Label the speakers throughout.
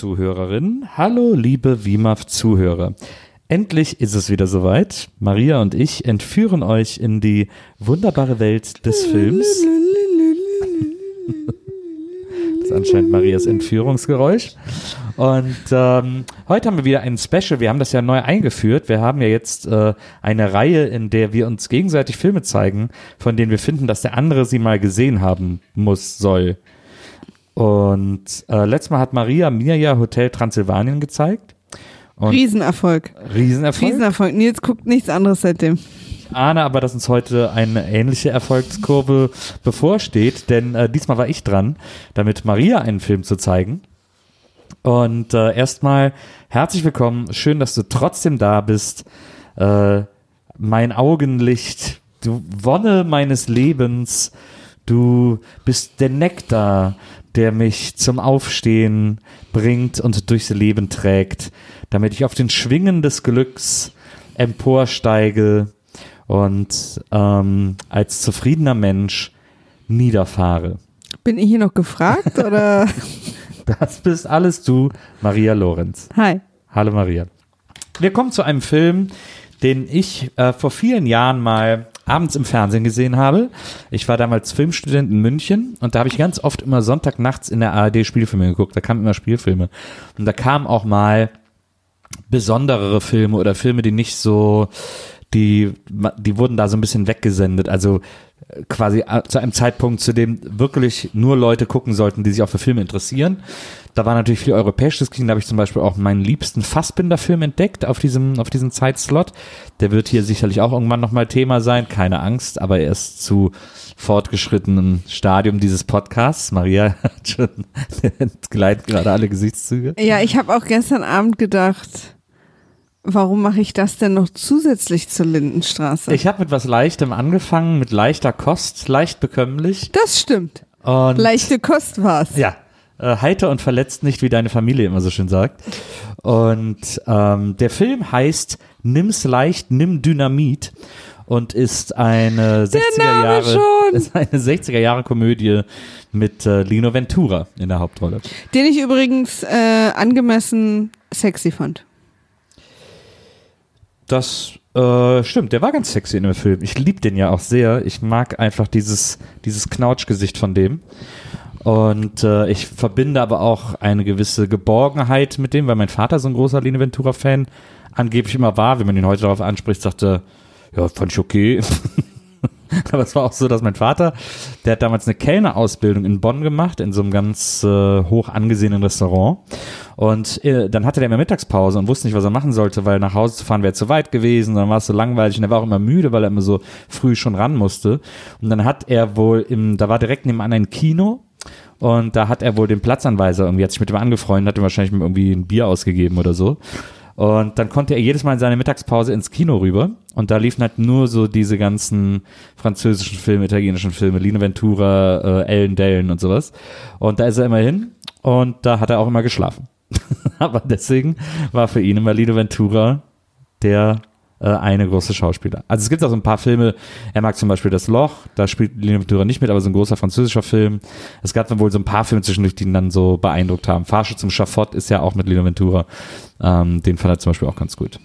Speaker 1: WIMAF-Zuhörerinnen. Hallo, liebe WIMAF-Zuhörer. Endlich ist es wieder soweit. Maria und ich entführen euch in die wunderbare Welt des Films. Das ist anscheinend Marias Entführungsgeräusch. Und ähm, heute haben wir wieder ein Special. Wir haben das ja neu eingeführt. Wir haben ja jetzt äh, eine Reihe, in der wir uns gegenseitig Filme zeigen, von denen wir finden, dass der andere sie mal gesehen haben muss, soll. Und äh, letztes Mal hat Maria mir ja Hotel Transsilvanien gezeigt. Und
Speaker 2: Riesenerfolg.
Speaker 1: Riesenerfolg.
Speaker 2: Riesenerfolg. Nils guckt nichts anderes seitdem.
Speaker 1: Ich ahne aber, dass uns heute eine ähnliche Erfolgskurve bevorsteht, denn äh, diesmal war ich dran, damit Maria einen Film zu zeigen. Und äh, erstmal herzlich willkommen. Schön, dass du trotzdem da bist. Äh, mein Augenlicht, du Wonne meines Lebens. Du bist der Nektar, der mich zum Aufstehen bringt und durchs Leben trägt, damit ich auf den Schwingen des Glücks emporsteige und ähm, als zufriedener Mensch niederfahre.
Speaker 2: Bin ich hier noch gefragt oder?
Speaker 1: Das bist alles du, Maria Lorenz.
Speaker 2: Hi.
Speaker 1: Hallo Maria. Wir kommen zu einem Film, den ich äh, vor vielen Jahren mal abends im Fernsehen gesehen habe. Ich war damals Filmstudent in München und da habe ich ganz oft immer Sonntagnachts in der ARD Spielfilme geguckt. Da kamen immer Spielfilme. Und da kamen auch mal besonderere Filme oder Filme, die nicht so, die, die wurden da so ein bisschen weggesendet. Also quasi äh, zu einem Zeitpunkt, zu dem wirklich nur Leute gucken sollten, die sich auch für Filme interessieren. Da war natürlich viel europäisches Kino, da habe ich zum Beispiel auch meinen liebsten Fassbinder-Film entdeckt auf diesem, auf diesem Zeitslot. Der wird hier sicherlich auch irgendwann nochmal Thema sein, keine Angst, aber er ist zu fortgeschrittenem Stadium dieses Podcasts. Maria hat schon, gleitet gerade alle Gesichtszüge.
Speaker 2: Ja, ich habe auch gestern Abend gedacht, warum mache ich das denn noch zusätzlich zur Lindenstraße?
Speaker 1: Ich habe mit was Leichtem angefangen, mit leichter Kost, leicht bekömmlich.
Speaker 2: das stimmt.
Speaker 1: Und
Speaker 2: Leichte Kost war's.
Speaker 1: Ja, äh, heiter und verletzt nicht, wie deine Familie immer so schön sagt. Und ähm, der Film heißt Nimm's leicht, nimm Dynamit und ist eine 60er
Speaker 2: Name
Speaker 1: Jahre
Speaker 2: schon.
Speaker 1: ist eine 60er Jahre Komödie mit äh, Lino Ventura in der Hauptrolle.
Speaker 2: Den ich übrigens äh, angemessen sexy fand.
Speaker 1: Das äh, stimmt, der war ganz sexy in dem Film. Ich liebe den ja auch sehr. Ich mag einfach dieses, dieses Knautschgesicht von dem. Und äh, ich verbinde aber auch eine gewisse Geborgenheit mit dem, weil mein Vater so ein großer Lino Ventura-Fan angeblich immer war. Wenn man ihn heute darauf anspricht, sagte, ja, fand ich okay. aber es war auch so, dass mein Vater, der hat damals eine Kellnerausbildung in Bonn gemacht, in so einem ganz äh, hoch angesehenen Restaurant. Und äh, dann hatte der immer Mittagspause und wusste nicht, was er machen sollte, weil nach Hause zu fahren wäre zu weit gewesen. Dann war es so langweilig und er war auch immer müde, weil er immer so früh schon ran musste. Und dann hat er wohl im, da war direkt nebenan ein Kino. Und da hat er wohl den Platzanweiser irgendwie, hat sich mit dem angefreundet, hat ihm wahrscheinlich irgendwie ein Bier ausgegeben oder so. Und dann konnte er jedes Mal in seiner Mittagspause ins Kino rüber. Und da liefen halt nur so diese ganzen französischen Filme, italienischen Filme, Lino Ventura, äh, Ellen Dellen und sowas. Und da ist er immer hin und da hat er auch immer geschlafen. Aber deswegen war für ihn immer Lino Ventura der äh, eine große Schauspieler. Also es gibt auch so ein paar Filme, er mag zum Beispiel Das Loch, da spielt Lino Ventura nicht mit, aber so ein großer französischer Film. Es gab dann wohl so ein paar Filme zwischendurch, die ihn dann so beeindruckt haben. Farsche zum Schafott ist ja auch mit Lino Ventura. Ähm, den fand er zum Beispiel auch ganz gut.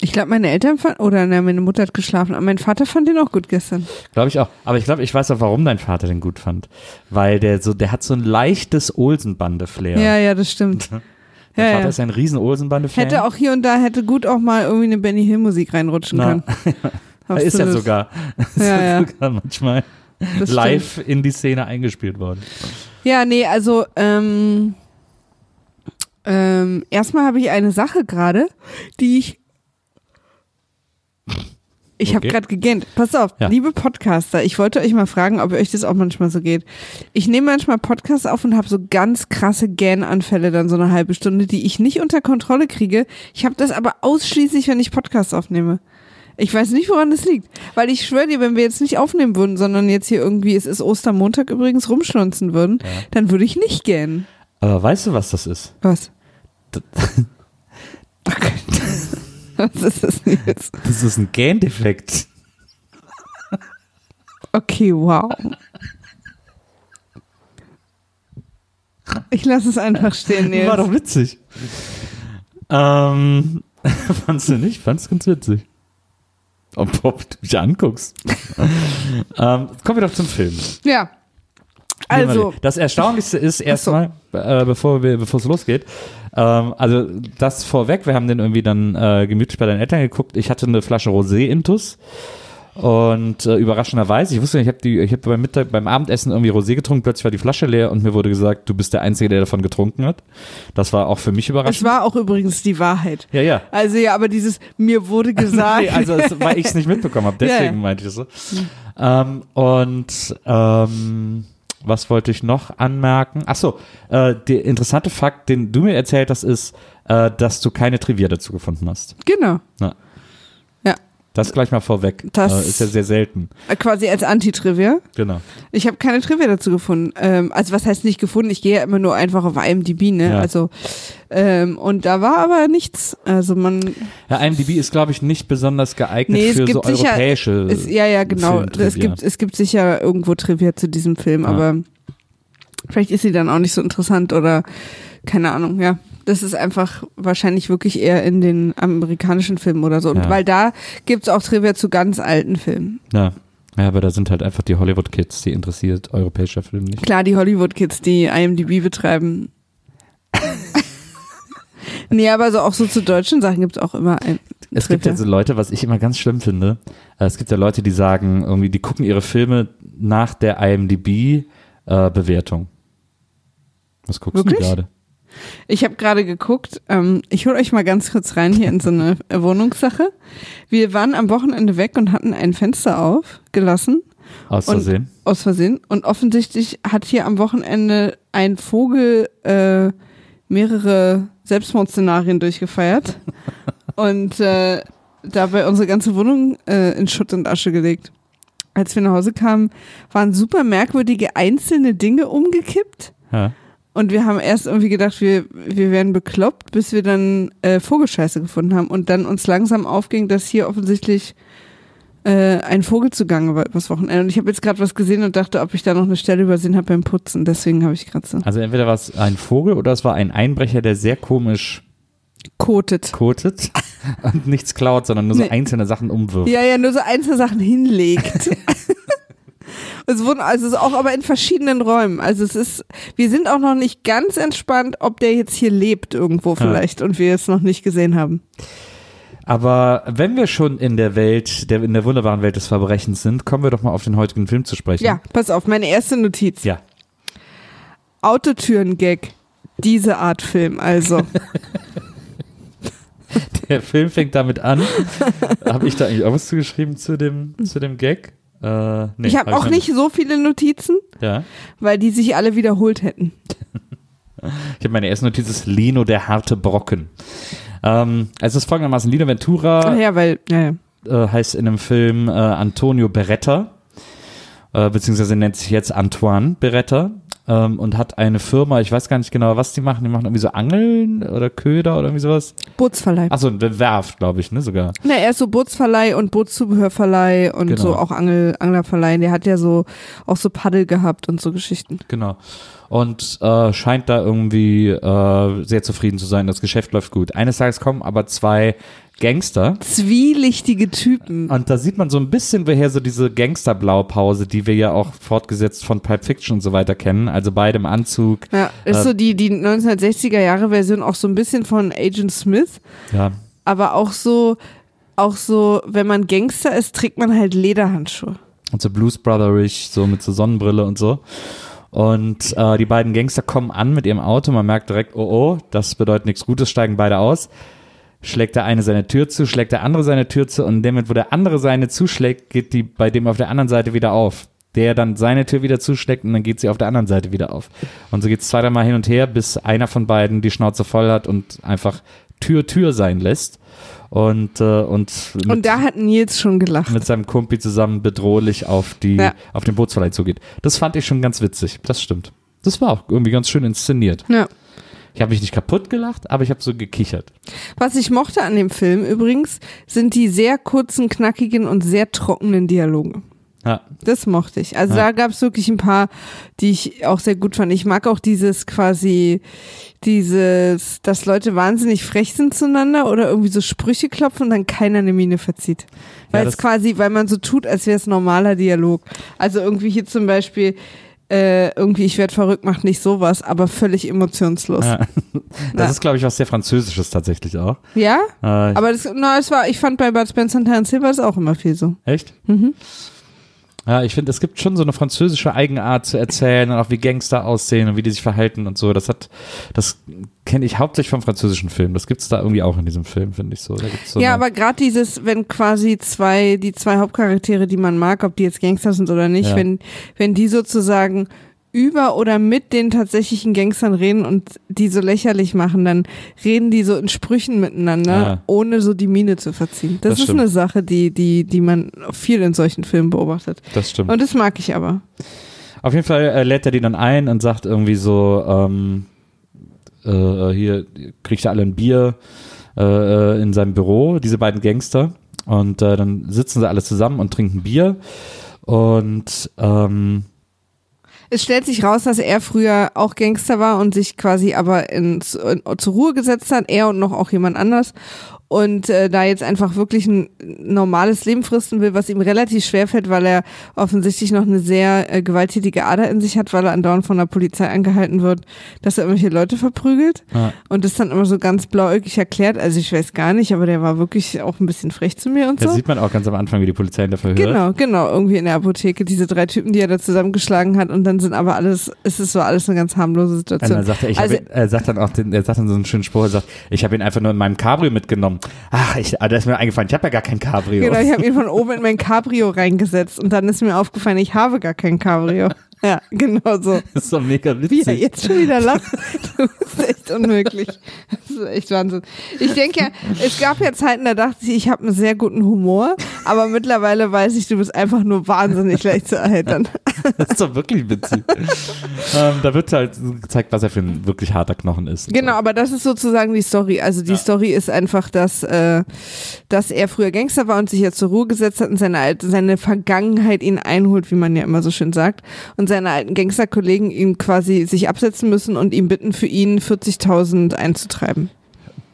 Speaker 2: Ich glaube, meine Eltern fanden, oder ne, meine Mutter hat geschlafen, aber mein Vater fand den auch gut gestern.
Speaker 1: Glaube ich auch. Aber ich glaube, ich weiß auch, warum dein Vater den gut fand. Weil der so, der hat so ein leichtes Olsenbande-Flair.
Speaker 2: Ja, ja, das stimmt.
Speaker 1: Mein
Speaker 2: Ja,
Speaker 1: Vater
Speaker 2: ja.
Speaker 1: ist ein riesen Olsenbande-Fan.
Speaker 2: Hätte auch hier und da, hätte gut auch mal irgendwie eine Benny Hill Musik reinrutschen
Speaker 1: Na,
Speaker 2: können.
Speaker 1: Er ist ja sogar, ist
Speaker 2: Ja, ja.
Speaker 1: sogar manchmal
Speaker 2: Das
Speaker 1: live in die Szene eingespielt worden.
Speaker 2: Ja, nee, also ähm, ähm, erstmal habe ich eine Sache gerade, die ich ich habe
Speaker 1: Okay.
Speaker 2: gerade gegähnt. Pass auf,
Speaker 1: Ja.
Speaker 2: liebe Podcaster, ich wollte euch mal fragen, ob euch das auch manchmal so geht. Ich nehme manchmal Podcasts auf und habe so ganz krasse Gähnanfälle dann so eine halbe Stunde, die ich nicht unter Kontrolle kriege. Ich habe das aber ausschließlich, wenn ich Podcasts aufnehme. Ich weiß nicht, woran das liegt. Weil ich schwöre dir, wenn wir jetzt nicht aufnehmen würden, sondern jetzt hier irgendwie, es ist Ostermontag übrigens, rumschlunzen würden, dann würde ich nicht gähnen.
Speaker 1: Aber weißt du, was das ist?
Speaker 2: Was?
Speaker 1: D-
Speaker 2: Was ist das denn jetzt?
Speaker 1: Das ist ein Gähndefekt.
Speaker 2: Okay, wow. Ich lasse es einfach stehen, Nils.
Speaker 1: War doch witzig. Ähm, fandst du nicht? Fandst ganz witzig. Ob, ob du mich anguckst. ähm, kommen wir doch zum Film.
Speaker 2: Ja. Also,
Speaker 1: Das Erstaunlichste ist erstmal, äh, bevor wir, bevor es losgeht, ähm, also das vorweg, wir haben den irgendwie dann äh, gemütlich bei deinen Eltern geguckt. Ich hatte eine Flasche Rosé intus und äh, überraschenderweise, ich wusste nicht, ich habe die, ich habe beim Mittag, beim Abendessen irgendwie Rosé getrunken, plötzlich war die Flasche leer und mir wurde gesagt, du bist der Einzige, der davon getrunken hat. Das war auch für mich
Speaker 2: es
Speaker 1: überraschend.
Speaker 2: war auch übrigens die Wahrheit.
Speaker 1: Ja, ja.
Speaker 2: Also ja, aber dieses mir wurde gesagt.
Speaker 1: Nee, also es, weil ich es nicht mitbekommen habe,
Speaker 2: Ja,
Speaker 1: deswegen
Speaker 2: ja.
Speaker 1: meinte ich das so. Ähm, und ähm, was wollte ich noch anmerken? Ach so, äh, der interessante Fakt, den du mir erzählt hast, ist, äh, dass du keine Trivia dazu gefunden hast.
Speaker 2: genau.
Speaker 1: Na. Das gleich mal vorweg.
Speaker 2: Das-
Speaker 1: äh, ist ja sehr selten.
Speaker 2: Quasi als Anti-Trivia.
Speaker 1: Genau.
Speaker 2: Ich habe keine Trivia dazu gefunden. Ähm, also was heißt nicht gefunden? Ich gehe ja immer nur einfach auf IMDb, ne?
Speaker 1: Ja.
Speaker 2: Also ähm, und da war aber nichts. Also man
Speaker 1: Ja, IMDb ist, glaube ich, nicht besonders geeignet
Speaker 2: Nee, es
Speaker 1: für
Speaker 2: gibt
Speaker 1: so
Speaker 2: sicher-
Speaker 1: europäische.
Speaker 2: ist, ja ja genau. Es gibt es gibt sicher irgendwo Trivia zu diesem Film,
Speaker 1: Ja.
Speaker 2: aber vielleicht ist sie dann auch nicht so interessant oder keine Ahnung. Ja, das ist einfach wahrscheinlich wirklich eher in den amerikanischen Filmen oder so. Und
Speaker 1: Ja.
Speaker 2: weil da gibt's auch Trivia zu ganz alten Filmen.
Speaker 1: ja. ja, aber da sind halt einfach die Hollywood-Kids, die interessiert europäischer Film nicht.
Speaker 2: Klar, die Hollywood-Kids, die IMDb betreiben. nee, aber so auch so zu deutschen Sachen gibt's auch immer ein
Speaker 1: Es gibt ja so Leute, was ich immer ganz schlimm finde. äh, Es gibt ja Leute, die sagen, irgendwie, die gucken ihre Filme nach der IMDb-Bewertung. Was guckst du
Speaker 2: Wirklich?
Speaker 1: gerade?
Speaker 2: Ich habe gerade geguckt, ähm, ich hole euch mal ganz kurz rein hier in so eine Wohnungssache. Wir waren am Wochenende weg und hatten ein Fenster aufgelassen,
Speaker 1: Aus
Speaker 2: Und-
Speaker 1: Versehen?
Speaker 2: aus Versehen. Und offensichtlich hat hier am Wochenende ein Vogel äh, mehrere Selbstmordszenarien durchgefeiert und äh, dabei unsere ganze Wohnung äh, in Schutt und Asche gelegt. Als wir nach Hause kamen, waren super merkwürdige einzelne Dinge umgekippt.
Speaker 1: Ja.
Speaker 2: Und wir haben erst irgendwie gedacht, wir, wir werden bekloppt, bis wir dann äh, Vogelscheiße gefunden haben und dann uns langsam aufging, dass hier offensichtlich äh, ein Vogel zugange war übers Wochenende. Und ich habe jetzt gerade was gesehen und dachte, ob ich da noch eine Stelle übersehen habe beim Putzen. Deswegen habe ich gerade so
Speaker 1: Also entweder war es ein Vogel oder es war ein Einbrecher, der sehr komisch
Speaker 2: kotet.
Speaker 1: kotet und nichts klaut, sondern nur so
Speaker 2: Nee.
Speaker 1: einzelne Sachen umwirft.
Speaker 2: Ja, ja, nur so einzelne Sachen hinlegt. Es wurden also es ist auch aber in verschiedenen Räumen. Also es ist, wir sind auch noch nicht ganz entspannt, ob der jetzt hier lebt irgendwo vielleicht und wir es noch nicht gesehen haben.
Speaker 1: Aber wenn wir schon in der Welt, der, in der wunderbaren Welt des Verbrechens sind, kommen wir doch mal auf den heutigen Film zu sprechen.
Speaker 2: Ja, pass auf, meine erste Notiz.
Speaker 1: Ja.
Speaker 2: Autotüren-Gag. Diese Art Film, also.
Speaker 1: Der Film fängt damit an. habe ich da eigentlich auch was zugeschrieben zu dem, zu dem Gag? Äh, nee,
Speaker 2: ich habe
Speaker 1: hab
Speaker 2: auch
Speaker 1: noch
Speaker 2: nicht so viele Notizen,
Speaker 1: Ja.
Speaker 2: weil die sich alle wiederholt hätten.
Speaker 1: Ich habe meine erste Notiz ist Lino der harte Brocken. Ähm, es ist folgendermaßen, Lino Ventura
Speaker 2: Ach ja, weil, ja, ja.
Speaker 1: äh, heißt in dem Film äh, Antonio Beretta, äh, beziehungsweise nennt sich jetzt Antoine Beretta ähm, und hat eine Firma, ich weiß gar nicht genau, was die machen, die machen irgendwie so Angeln oder Köder oder irgendwie sowas.
Speaker 2: Bootsverleih.
Speaker 1: Achso, eine Werft, glaube ich, ne, sogar.
Speaker 2: Na, er ist so Bootsverleih und Bootszubehörverleih und
Speaker 1: Genau.
Speaker 2: so auch Angel, Anglerverleih. Der hat ja so auch so Paddel gehabt und so Geschichten.
Speaker 1: Genau. Und äh, scheint da irgendwie äh, sehr zufrieden zu sein. Das Geschäft läuft gut. Eines Tages kommen aber zwei Gangster.
Speaker 2: Zwielichtige Typen.
Speaker 1: Und da sieht man so ein bisschen, woher so diese Gangster-Blaupause, die wir ja auch fortgesetzt von Pulp Fiction und so weiter kennen. Also beide im Anzug.
Speaker 2: Ja, ist
Speaker 1: Äh,
Speaker 2: so die, die 1960er Jahre Version auch so ein bisschen von Agent Smith,
Speaker 1: Ja.
Speaker 2: aber auch so, auch so, wenn man Gangster ist, trägt man halt Lederhandschuhe.
Speaker 1: Und so Blues Brotherish, so mit so Sonnenbrille und so. Und äh, die beiden Gangster kommen an mit ihrem Auto. Man merkt direkt, oh oh, das bedeutet nichts Gutes, steigen beide aus. Schlägt der eine seine Tür zu, schlägt der andere seine Tür zu und Moment, wo der andere seine zuschlägt, geht die bei dem auf der anderen Seite wieder auf. Der dann seine Tür wieder zuschlägt und dann geht sie auf der anderen Seite wieder auf. Und so geht es zweimal hin und her, bis einer von beiden die Schnauze voll hat und einfach Tür Tür sein lässt. Und, äh, und, mit,
Speaker 2: Und da hat Nils schon gelacht.
Speaker 1: mit seinem Kumpi zusammen bedrohlich auf, die,
Speaker 2: Ja.
Speaker 1: auf den Bootsverleih zugeht. Das fand ich schon ganz witzig, das stimmt. Das war auch irgendwie ganz schön inszeniert.
Speaker 2: Ja.
Speaker 1: Ich habe mich nicht kaputt gelacht, aber ich habe so gekichert.
Speaker 2: Was ich mochte an dem Film übrigens, sind die sehr kurzen, knackigen und sehr trockenen Dialoge.
Speaker 1: Ja,
Speaker 2: Das mochte ich. Also
Speaker 1: Ja.
Speaker 2: da gab es wirklich ein paar, die ich auch sehr gut fand. Ich mag auch dieses quasi, dieses, dass Leute wahnsinnig frech sind zueinander oder irgendwie so Sprüche klopfen und dann keiner eine Miene verzieht. Weil
Speaker 1: Ja,
Speaker 2: es quasi, weil man so tut, als wäre es normaler Dialog. Also irgendwie hier zum Beispiel, äh, irgendwie ich werde verrückt, macht nicht sowas, aber völlig emotionslos.
Speaker 1: Ja. Das
Speaker 2: Ja.
Speaker 1: ist, glaube ich, was sehr Französisches tatsächlich auch.
Speaker 2: Ja?
Speaker 1: Äh,
Speaker 2: Aber das, na, es war, ich fand bei Bud Spencer und Terence Hill war es auch immer viel so.
Speaker 1: echt?
Speaker 2: Mhm.
Speaker 1: Ja, ich finde, es gibt schon so eine französische Eigenart zu erzählen und auch wie Gangster aussehen und wie die sich verhalten und so. Das hat, das kenne ich hauptsächlich vom französischen Film. Das gibt's da irgendwie auch in diesem Film, finde ich so. So
Speaker 2: ja, aber gerade dieses, wenn quasi zwei, die zwei Hauptcharaktere, die man mag, ob die jetzt Gangster sind oder nicht,
Speaker 1: Ja.
Speaker 2: wenn, wenn die sozusagen über oder mit den tatsächlichen Gangstern reden und die so lächerlich machen, dann reden die so in Sprüchen miteinander,
Speaker 1: Ja.
Speaker 2: ohne so die Miene zu verziehen. Das,
Speaker 1: Das
Speaker 2: ist
Speaker 1: stimmt.
Speaker 2: eine Sache, die, die, die man viel in solchen Filmen beobachtet.
Speaker 1: das stimmt.
Speaker 2: Und das mag ich aber.
Speaker 1: Auf jeden Fall äh, lädt er die dann ein und sagt irgendwie so, ähm, äh, hier kriegt ihr alle ein Bier äh, in seinem Büro, diese beiden Gangster. Und äh, dann sitzen sie alle zusammen und trinken Bier. Und ähm,
Speaker 2: Es stellt sich raus, dass er früher auch Gangster war und sich quasi aber in, zu- in, zur Ruhe gesetzt hat, er und noch auch jemand anders. Und äh, da jetzt einfach wirklich ein normales Leben fristen will, was ihm relativ schwer fällt, weil er offensichtlich noch eine sehr äh, gewalttätige Ader in sich hat, weil er andauernd von der Polizei angehalten wird, dass er irgendwelche Leute verprügelt.
Speaker 1: ja,
Speaker 2: Und das dann immer so ganz blauäugig erklärt. Also ich weiß gar nicht, aber der war wirklich auch ein bisschen frech zu mir und
Speaker 1: da
Speaker 2: so.
Speaker 1: sieht man auch ganz am Anfang, wie die Polizei ihn dafür hört.
Speaker 2: Genau, genau, irgendwie in der Apotheke, diese drei Typen, die er da zusammengeschlagen hat und dann sind aber alles, es ist so alles eine ganz harmlose
Speaker 1: Und
Speaker 2: Situation.
Speaker 1: dann sagt er, ich
Speaker 2: Also-
Speaker 1: ihn, er sagt dann auch, den, er sagt dann so einen schönen Spruch, er sagt, ich habe ihn einfach nur in meinem Cabrio mitgenommen. Ach, ich, ah, da ist mir eingefallen, ich habe ja gar kein Cabrio.
Speaker 2: Genau, ich habe ihn von oben in mein Cabrio reingesetzt und dann ist mir aufgefallen, ich habe gar kein Cabrio. Ja, genau so.
Speaker 1: Das ist doch mega
Speaker 2: Wie er
Speaker 1: witzig.
Speaker 2: jetzt schon wieder lacht. Das ist echt unmöglich. Das ist echt Wahnsinn. Ich denke ja, es gab ja Zeiten, da dachte ich, ich habe einen sehr guten Humor, aber mittlerweile weiß ich, du bist einfach nur wahnsinnig leicht zu erheitern.
Speaker 1: Das ist doch wirklich witzig. ähm, da wird halt gezeigt, was er für ein wirklich harter Knochen ist.
Speaker 2: Genau, aber das ist sozusagen die Story. Also die Story ist einfach, dass, äh, dass er früher Gangster war und sich jetzt zur Ruhe gesetzt hat und seine, alte, seine Vergangenheit ihn einholt, wie man ja immer so schön sagt. Und seine alten Gangsterkollegen ihm quasi sich absetzen müssen und ihm bitten, für ihn 40.000 einzutreiben.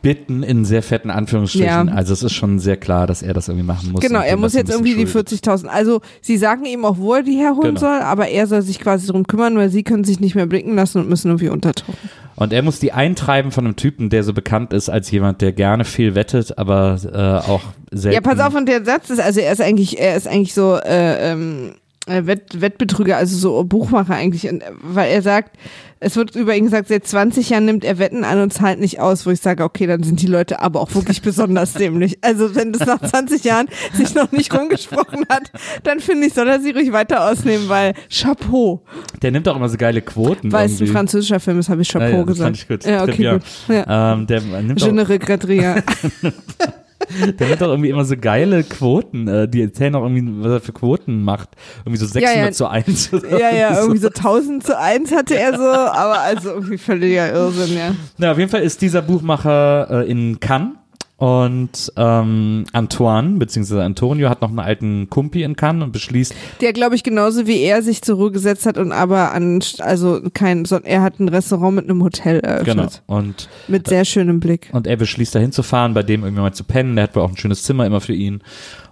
Speaker 1: Bitten in sehr fetten Anführungsstrichen.
Speaker 2: Ja.
Speaker 1: Also es ist schon sehr klar, dass er das irgendwie machen muss.
Speaker 2: Genau,
Speaker 1: und
Speaker 2: er muss jetzt irgendwie die
Speaker 1: bisschen schuldet.
Speaker 2: 40.000. Also sie sagen ihm auch, wo er die herholen
Speaker 1: Genau.
Speaker 2: soll, aber er soll sich quasi drum kümmern, weil sie können sich nicht mehr blicken lassen und müssen irgendwie untertauchen.
Speaker 1: Und er muss die eintreiben von einem Typen, der so bekannt ist als jemand, der gerne viel wettet, aber äh, auch selten.
Speaker 2: Ja, pass auf, und der Satz ist, also er ist eigentlich, er ist eigentlich so äh, ähm, äh, Wett, Wettbetrüger, also so Buchmacher eigentlich, und, äh, weil er sagt, es wird über ihn gesagt, seit 20 Jahren nimmt er Wetten an und zahlt nicht aus, wo ich sage, okay, dann sind die Leute aber auch wirklich besonders dämlich. Also wenn das nach 20 Jahren sich noch nicht rumgesprochen hat, dann finde ich, soll er sie ruhig weiter ausnehmen, weil Chapeau.
Speaker 1: Der nimmt auch immer so geile Quoten.
Speaker 2: Weil es ein französischer Film ist, habe ich Chapeau
Speaker 1: Ja, ja, das
Speaker 2: gesagt.
Speaker 1: fand ich gut.
Speaker 2: Ja, okay,
Speaker 1: bien.
Speaker 2: gut. Ja.
Speaker 1: Ähm, der, nimmt
Speaker 2: Je ne.
Speaker 1: der nimmt auch irgendwie immer so geile Quoten. Äh, die erzählen auch irgendwie, was er für Quoten macht. Irgendwie so 600
Speaker 2: Ja, ja.
Speaker 1: zu 1.
Speaker 2: Ja, ja, irgendwie so 1000 zu 1 hatte er so, aber also irgendwie völliger Irrsinn, ja.
Speaker 1: Na, auf jeden Fall ist dieser Buchmacher äh, in Cannes und ähm, Antoine, beziehungsweise Antonio, hat noch einen alten Kumpi in Cannes und beschließt,
Speaker 2: Der, glaube ich, genauso wie er sich zur Ruhe gesetzt hat und aber an, also kein, sondern er hat ein Restaurant mit einem Hotel eröffnet.
Speaker 1: genau, und,
Speaker 2: Mit sehr schönem Blick.
Speaker 1: und er beschließt, da hinzufahren, bei dem irgendwie mal zu pennen. Der hat wohl auch ein schönes Zimmer immer für ihn.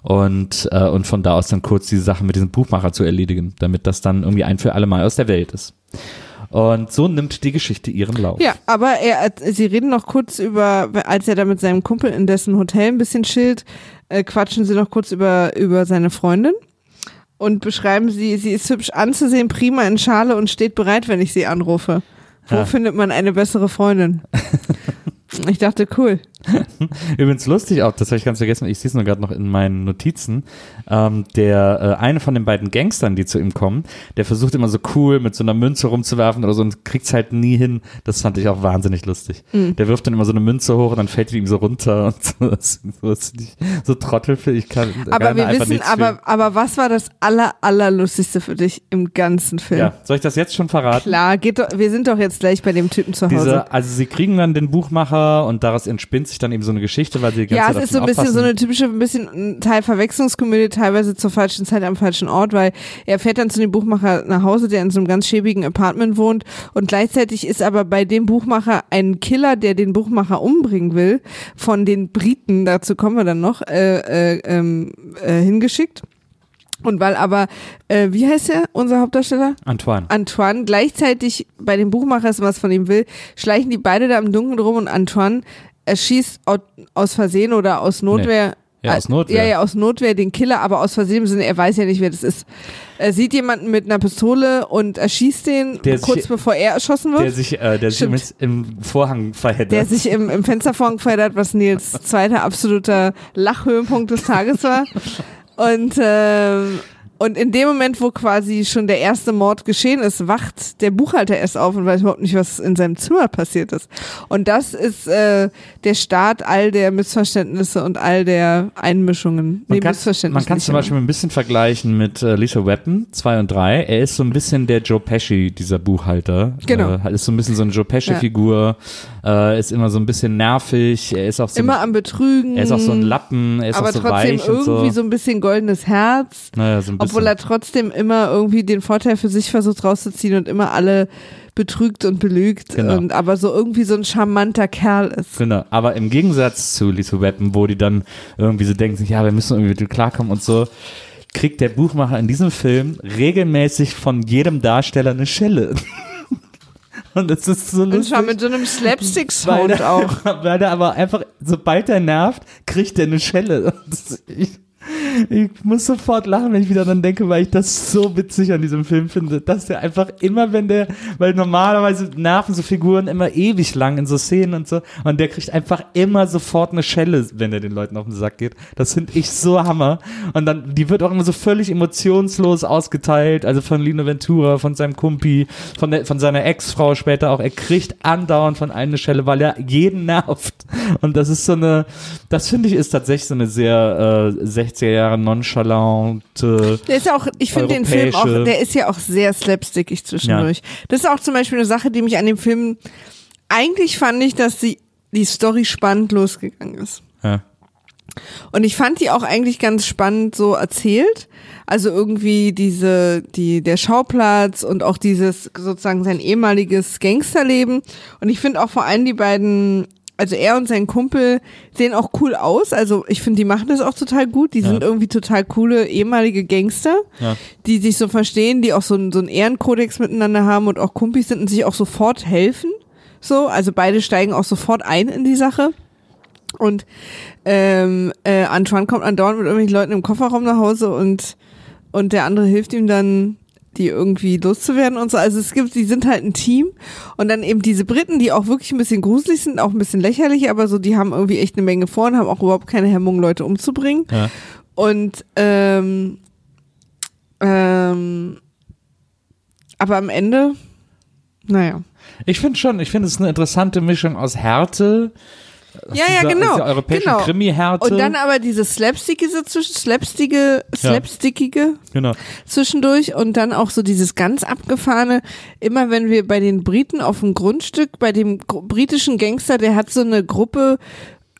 Speaker 1: Und, äh, und von da aus dann kurz diese Sache mit diesem Buchmacher zu erledigen, damit das dann irgendwie ein für alle Mal aus der Welt ist. Und so nimmt die Geschichte ihren Lauf.
Speaker 2: Ja, aber er, sie reden noch kurz über, als er da mit seinem Kumpel in dessen Hotel ein bisschen chillt, äh, quatschen sie noch kurz über, über seine Freundin und beschreiben sie, sie ist hübsch anzusehen, prima in Schale und steht bereit, wenn ich sie anrufe. Wo
Speaker 1: Ja.
Speaker 2: findet man eine bessere Freundin? Ich dachte, cool.
Speaker 1: Übrigens lustig auch, das habe ich ganz vergessen, ich sehe es nur gerade noch in meinen Notizen. Ähm, der äh, eine von den beiden Gangstern, die zu ihm kommen, der versucht immer so cool mit so einer Münze rumzuwerfen oder so und kriegt es halt nie hin. Das fand ich auch wahnsinnig lustig.
Speaker 2: Mhm.
Speaker 1: Der wirft dann immer so eine Münze hoch und dann fällt die ihm so runter und so. Das, das, so Trottel für ich kann,
Speaker 2: Aber
Speaker 1: kann
Speaker 2: wir wissen, aber, aber was war das aller, allerlustigste für dich im ganzen Film?
Speaker 1: Ja, soll ich das jetzt schon verraten?
Speaker 2: Klar, geht doch, wir sind doch jetzt gleich bei dem Typen zu Hause.
Speaker 1: Diese, also sie kriegen dann den Buchmacher und daraus entspinnt sich dann eben so eine Geschichte, weil sie die ganze
Speaker 2: Ja,
Speaker 1: Zeit
Speaker 2: es ist so ein bisschen so
Speaker 1: aufpassen.
Speaker 2: eine typische, ein bisschen ein Teil Verwechslungskomödie, teilweise zur falschen Zeit am falschen Ort, weil er fährt dann zu dem Buchmacher nach Hause, der in so einem ganz schäbigen Apartment wohnt und gleichzeitig ist aber bei dem Buchmacher ein Killer, der den Buchmacher umbringen will, von den Briten, dazu kommen wir dann noch, äh, äh, ähm, äh, hingeschickt. Und weil aber, äh, wie heißt er, unser Hauptdarsteller?
Speaker 1: Antoine.
Speaker 2: Antoine gleichzeitig bei dem Buchmacher ist was von ihm will, schleichen die beide da im Dunkeln rum und Antoine erschießt au- aus Versehen oder aus Notwehr.
Speaker 1: Ja, aus Notwehr.
Speaker 2: Ja, ja, aus Notwehr den Killer, aber aus Versehen im Sinne, er weiß ja nicht, wer das ist. Er sieht jemanden mit einer Pistole und erschießt den
Speaker 1: Der
Speaker 2: kurz
Speaker 1: sich-
Speaker 2: bevor er erschossen
Speaker 1: Der
Speaker 2: wird.
Speaker 1: sich, äh, der sich
Speaker 2: Stimmt.
Speaker 1: mit im Vorhang verheddert.
Speaker 2: Der sich im, im Fenstervorhang verheddert, was Nils zweiter absoluter Lachhöhepunkt des Tages war. Und, ähm, und in dem Moment, wo quasi schon der erste Mord geschehen ist, wacht der Buchhalter erst auf und weiß überhaupt nicht, was in seinem Zimmer passiert ist. Und das ist äh, der Start all der Missverständnisse und all der Einmischungen.
Speaker 1: Man
Speaker 2: Nee,
Speaker 1: kann,
Speaker 2: Missverständnisse
Speaker 1: man kann
Speaker 2: nicht,
Speaker 1: zum Beispiel ein bisschen vergleichen mit äh, Lisa Weapon 2 und 3. Er ist so ein bisschen der Joe Pesci, dieser Buchhalter.
Speaker 2: Genau.
Speaker 1: Äh, ist so ein bisschen so eine Joe Pesci-Figur. Äh, ist immer so ein bisschen nervig. Er ist auch so,
Speaker 2: Immer
Speaker 1: ein,
Speaker 2: am Betrügen.
Speaker 1: er ist auch so ein Lappen. Er ist
Speaker 2: aber
Speaker 1: auch so
Speaker 2: trotzdem
Speaker 1: weich
Speaker 2: irgendwie
Speaker 1: so.
Speaker 2: so ein bisschen goldenes Herz.
Speaker 1: naja, so ein bisschen.
Speaker 2: Obwohl er trotzdem immer irgendwie den Vorteil für sich versucht rauszuziehen und immer alle betrügt und belügt
Speaker 1: Genau.
Speaker 2: und aber so irgendwie so ein charmanter Kerl ist.
Speaker 1: Genau, aber im Gegensatz zu Lisa Weapon, wo die dann irgendwie so denken, ja, wir müssen irgendwie mit klarkommen und so, kriegt der Buchmacher in diesem Film regelmäßig von jedem Darsteller eine Schelle. Und das ist so
Speaker 2: Und
Speaker 1: lustig.
Speaker 2: zwar mit so einem Slapstick-Sound auch.
Speaker 1: Weil der aber einfach, sobald er nervt, kriegt er eine Schelle. Ich, ich muss sofort lachen, wenn ich wieder dran denke, weil ich das so witzig an diesem Film finde, dass der einfach immer, wenn der, weil normalerweise nerven so Figuren immer ewig lang in so Szenen und so, und der kriegt einfach immer sofort eine Schelle, wenn er den Leuten auf den Sack geht. Das finde ich so Hammer. Und dann, die wird auch immer so völlig emotionslos ausgeteilt, also von Lino Ventura, von seinem Kumpi, von, der, von seiner Ex-Frau später auch. Er kriegt andauernd von einem eine Schelle, weil er jeden nervt. Und das ist so eine, das finde ich ist tatsächlich so eine sehr äh, 60er Jahre nonchalante.
Speaker 2: Der ist ja auch, ich finde den Film auch, der ist ja auch sehr slapstickig zwischendurch. Das ist auch zum Beispiel eine Sache, die mich an dem Film, eigentlich fand ich, dass die, die Story spannend losgegangen ist.
Speaker 1: Ja.
Speaker 2: Und ich fand die auch eigentlich ganz spannend so erzählt. Also irgendwie diese, die, der Schauplatz und auch dieses sozusagen sein ehemaliges Gangsterleben. Und ich finde auch vor allem die beiden, also er und sein Kumpel sehen auch cool aus. Also ich finde, die machen das auch total gut. Die
Speaker 1: Ja.
Speaker 2: sind irgendwie total coole ehemalige Gangster,
Speaker 1: Ja.
Speaker 2: die sich so verstehen, die auch so, einen- so einen Ehrenkodex miteinander haben und auch Kumpis sind und sich auch sofort helfen. So, also beide steigen auch sofort ein in die Sache. Und ähm, äh, Antoine kommt andauernd mit irgendwelchen Leuten im Kofferraum nach Hause und, und der andere hilft ihm dann, die irgendwie loszuwerden und so. Also es gibt, die sind halt ein Team. Und dann eben diese Briten, die auch wirklich ein bisschen gruselig sind, auch ein bisschen lächerlich, aber so, die haben irgendwie echt eine Menge vor und haben auch überhaupt keine Hemmung, Leute umzubringen.
Speaker 1: Ja.
Speaker 2: Und ähm, ähm, aber am Ende, naja.
Speaker 1: Ich finde schon, ich finde es eine interessante Mischung aus Härte.
Speaker 2: Ja, ja, genau,
Speaker 1: aus der europäischen
Speaker 2: genau.
Speaker 1: Krimi-Härte.
Speaker 2: Und dann aber diese slapstickige, slapstickige, slapstickige
Speaker 1: genau.
Speaker 2: zwischendurch und dann auch so dieses ganz abgefahrene, immer wenn wir bei den Briten auf dem Grundstück, bei dem britischen Gangster, der hat so eine Gruppe,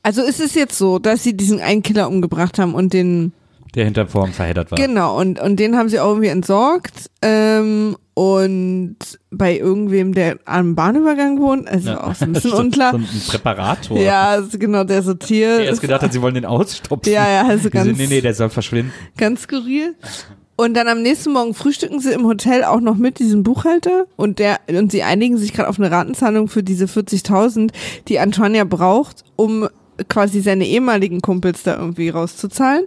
Speaker 2: also ist es jetzt so, dass sie diesen einen Killer umgebracht haben und den,
Speaker 1: Der hinter Form verheddert war.
Speaker 2: genau, und, und den haben sie auch irgendwie entsorgt, ähm, und bei irgendwem, der am Bahnübergang wohnt, also
Speaker 1: Ja.
Speaker 2: auch so ein bisschen unklar.
Speaker 1: So ein Präparator.
Speaker 2: Ja, also genau, der sortiert.
Speaker 1: Der erst gedacht hat, sie wollen den ausstopfen.
Speaker 2: Ja, ja, also ganz-
Speaker 1: nee, nee, der soll verschwinden.
Speaker 2: ganz skurril. Und dann am nächsten Morgen frühstücken sie im Hotel auch noch mit diesem Buchhalter und der und sie einigen sich gerade auf eine Ratenzahlung für diese 40.000, die Antonia braucht, um quasi seine ehemaligen Kumpels da irgendwie rauszuzahlen.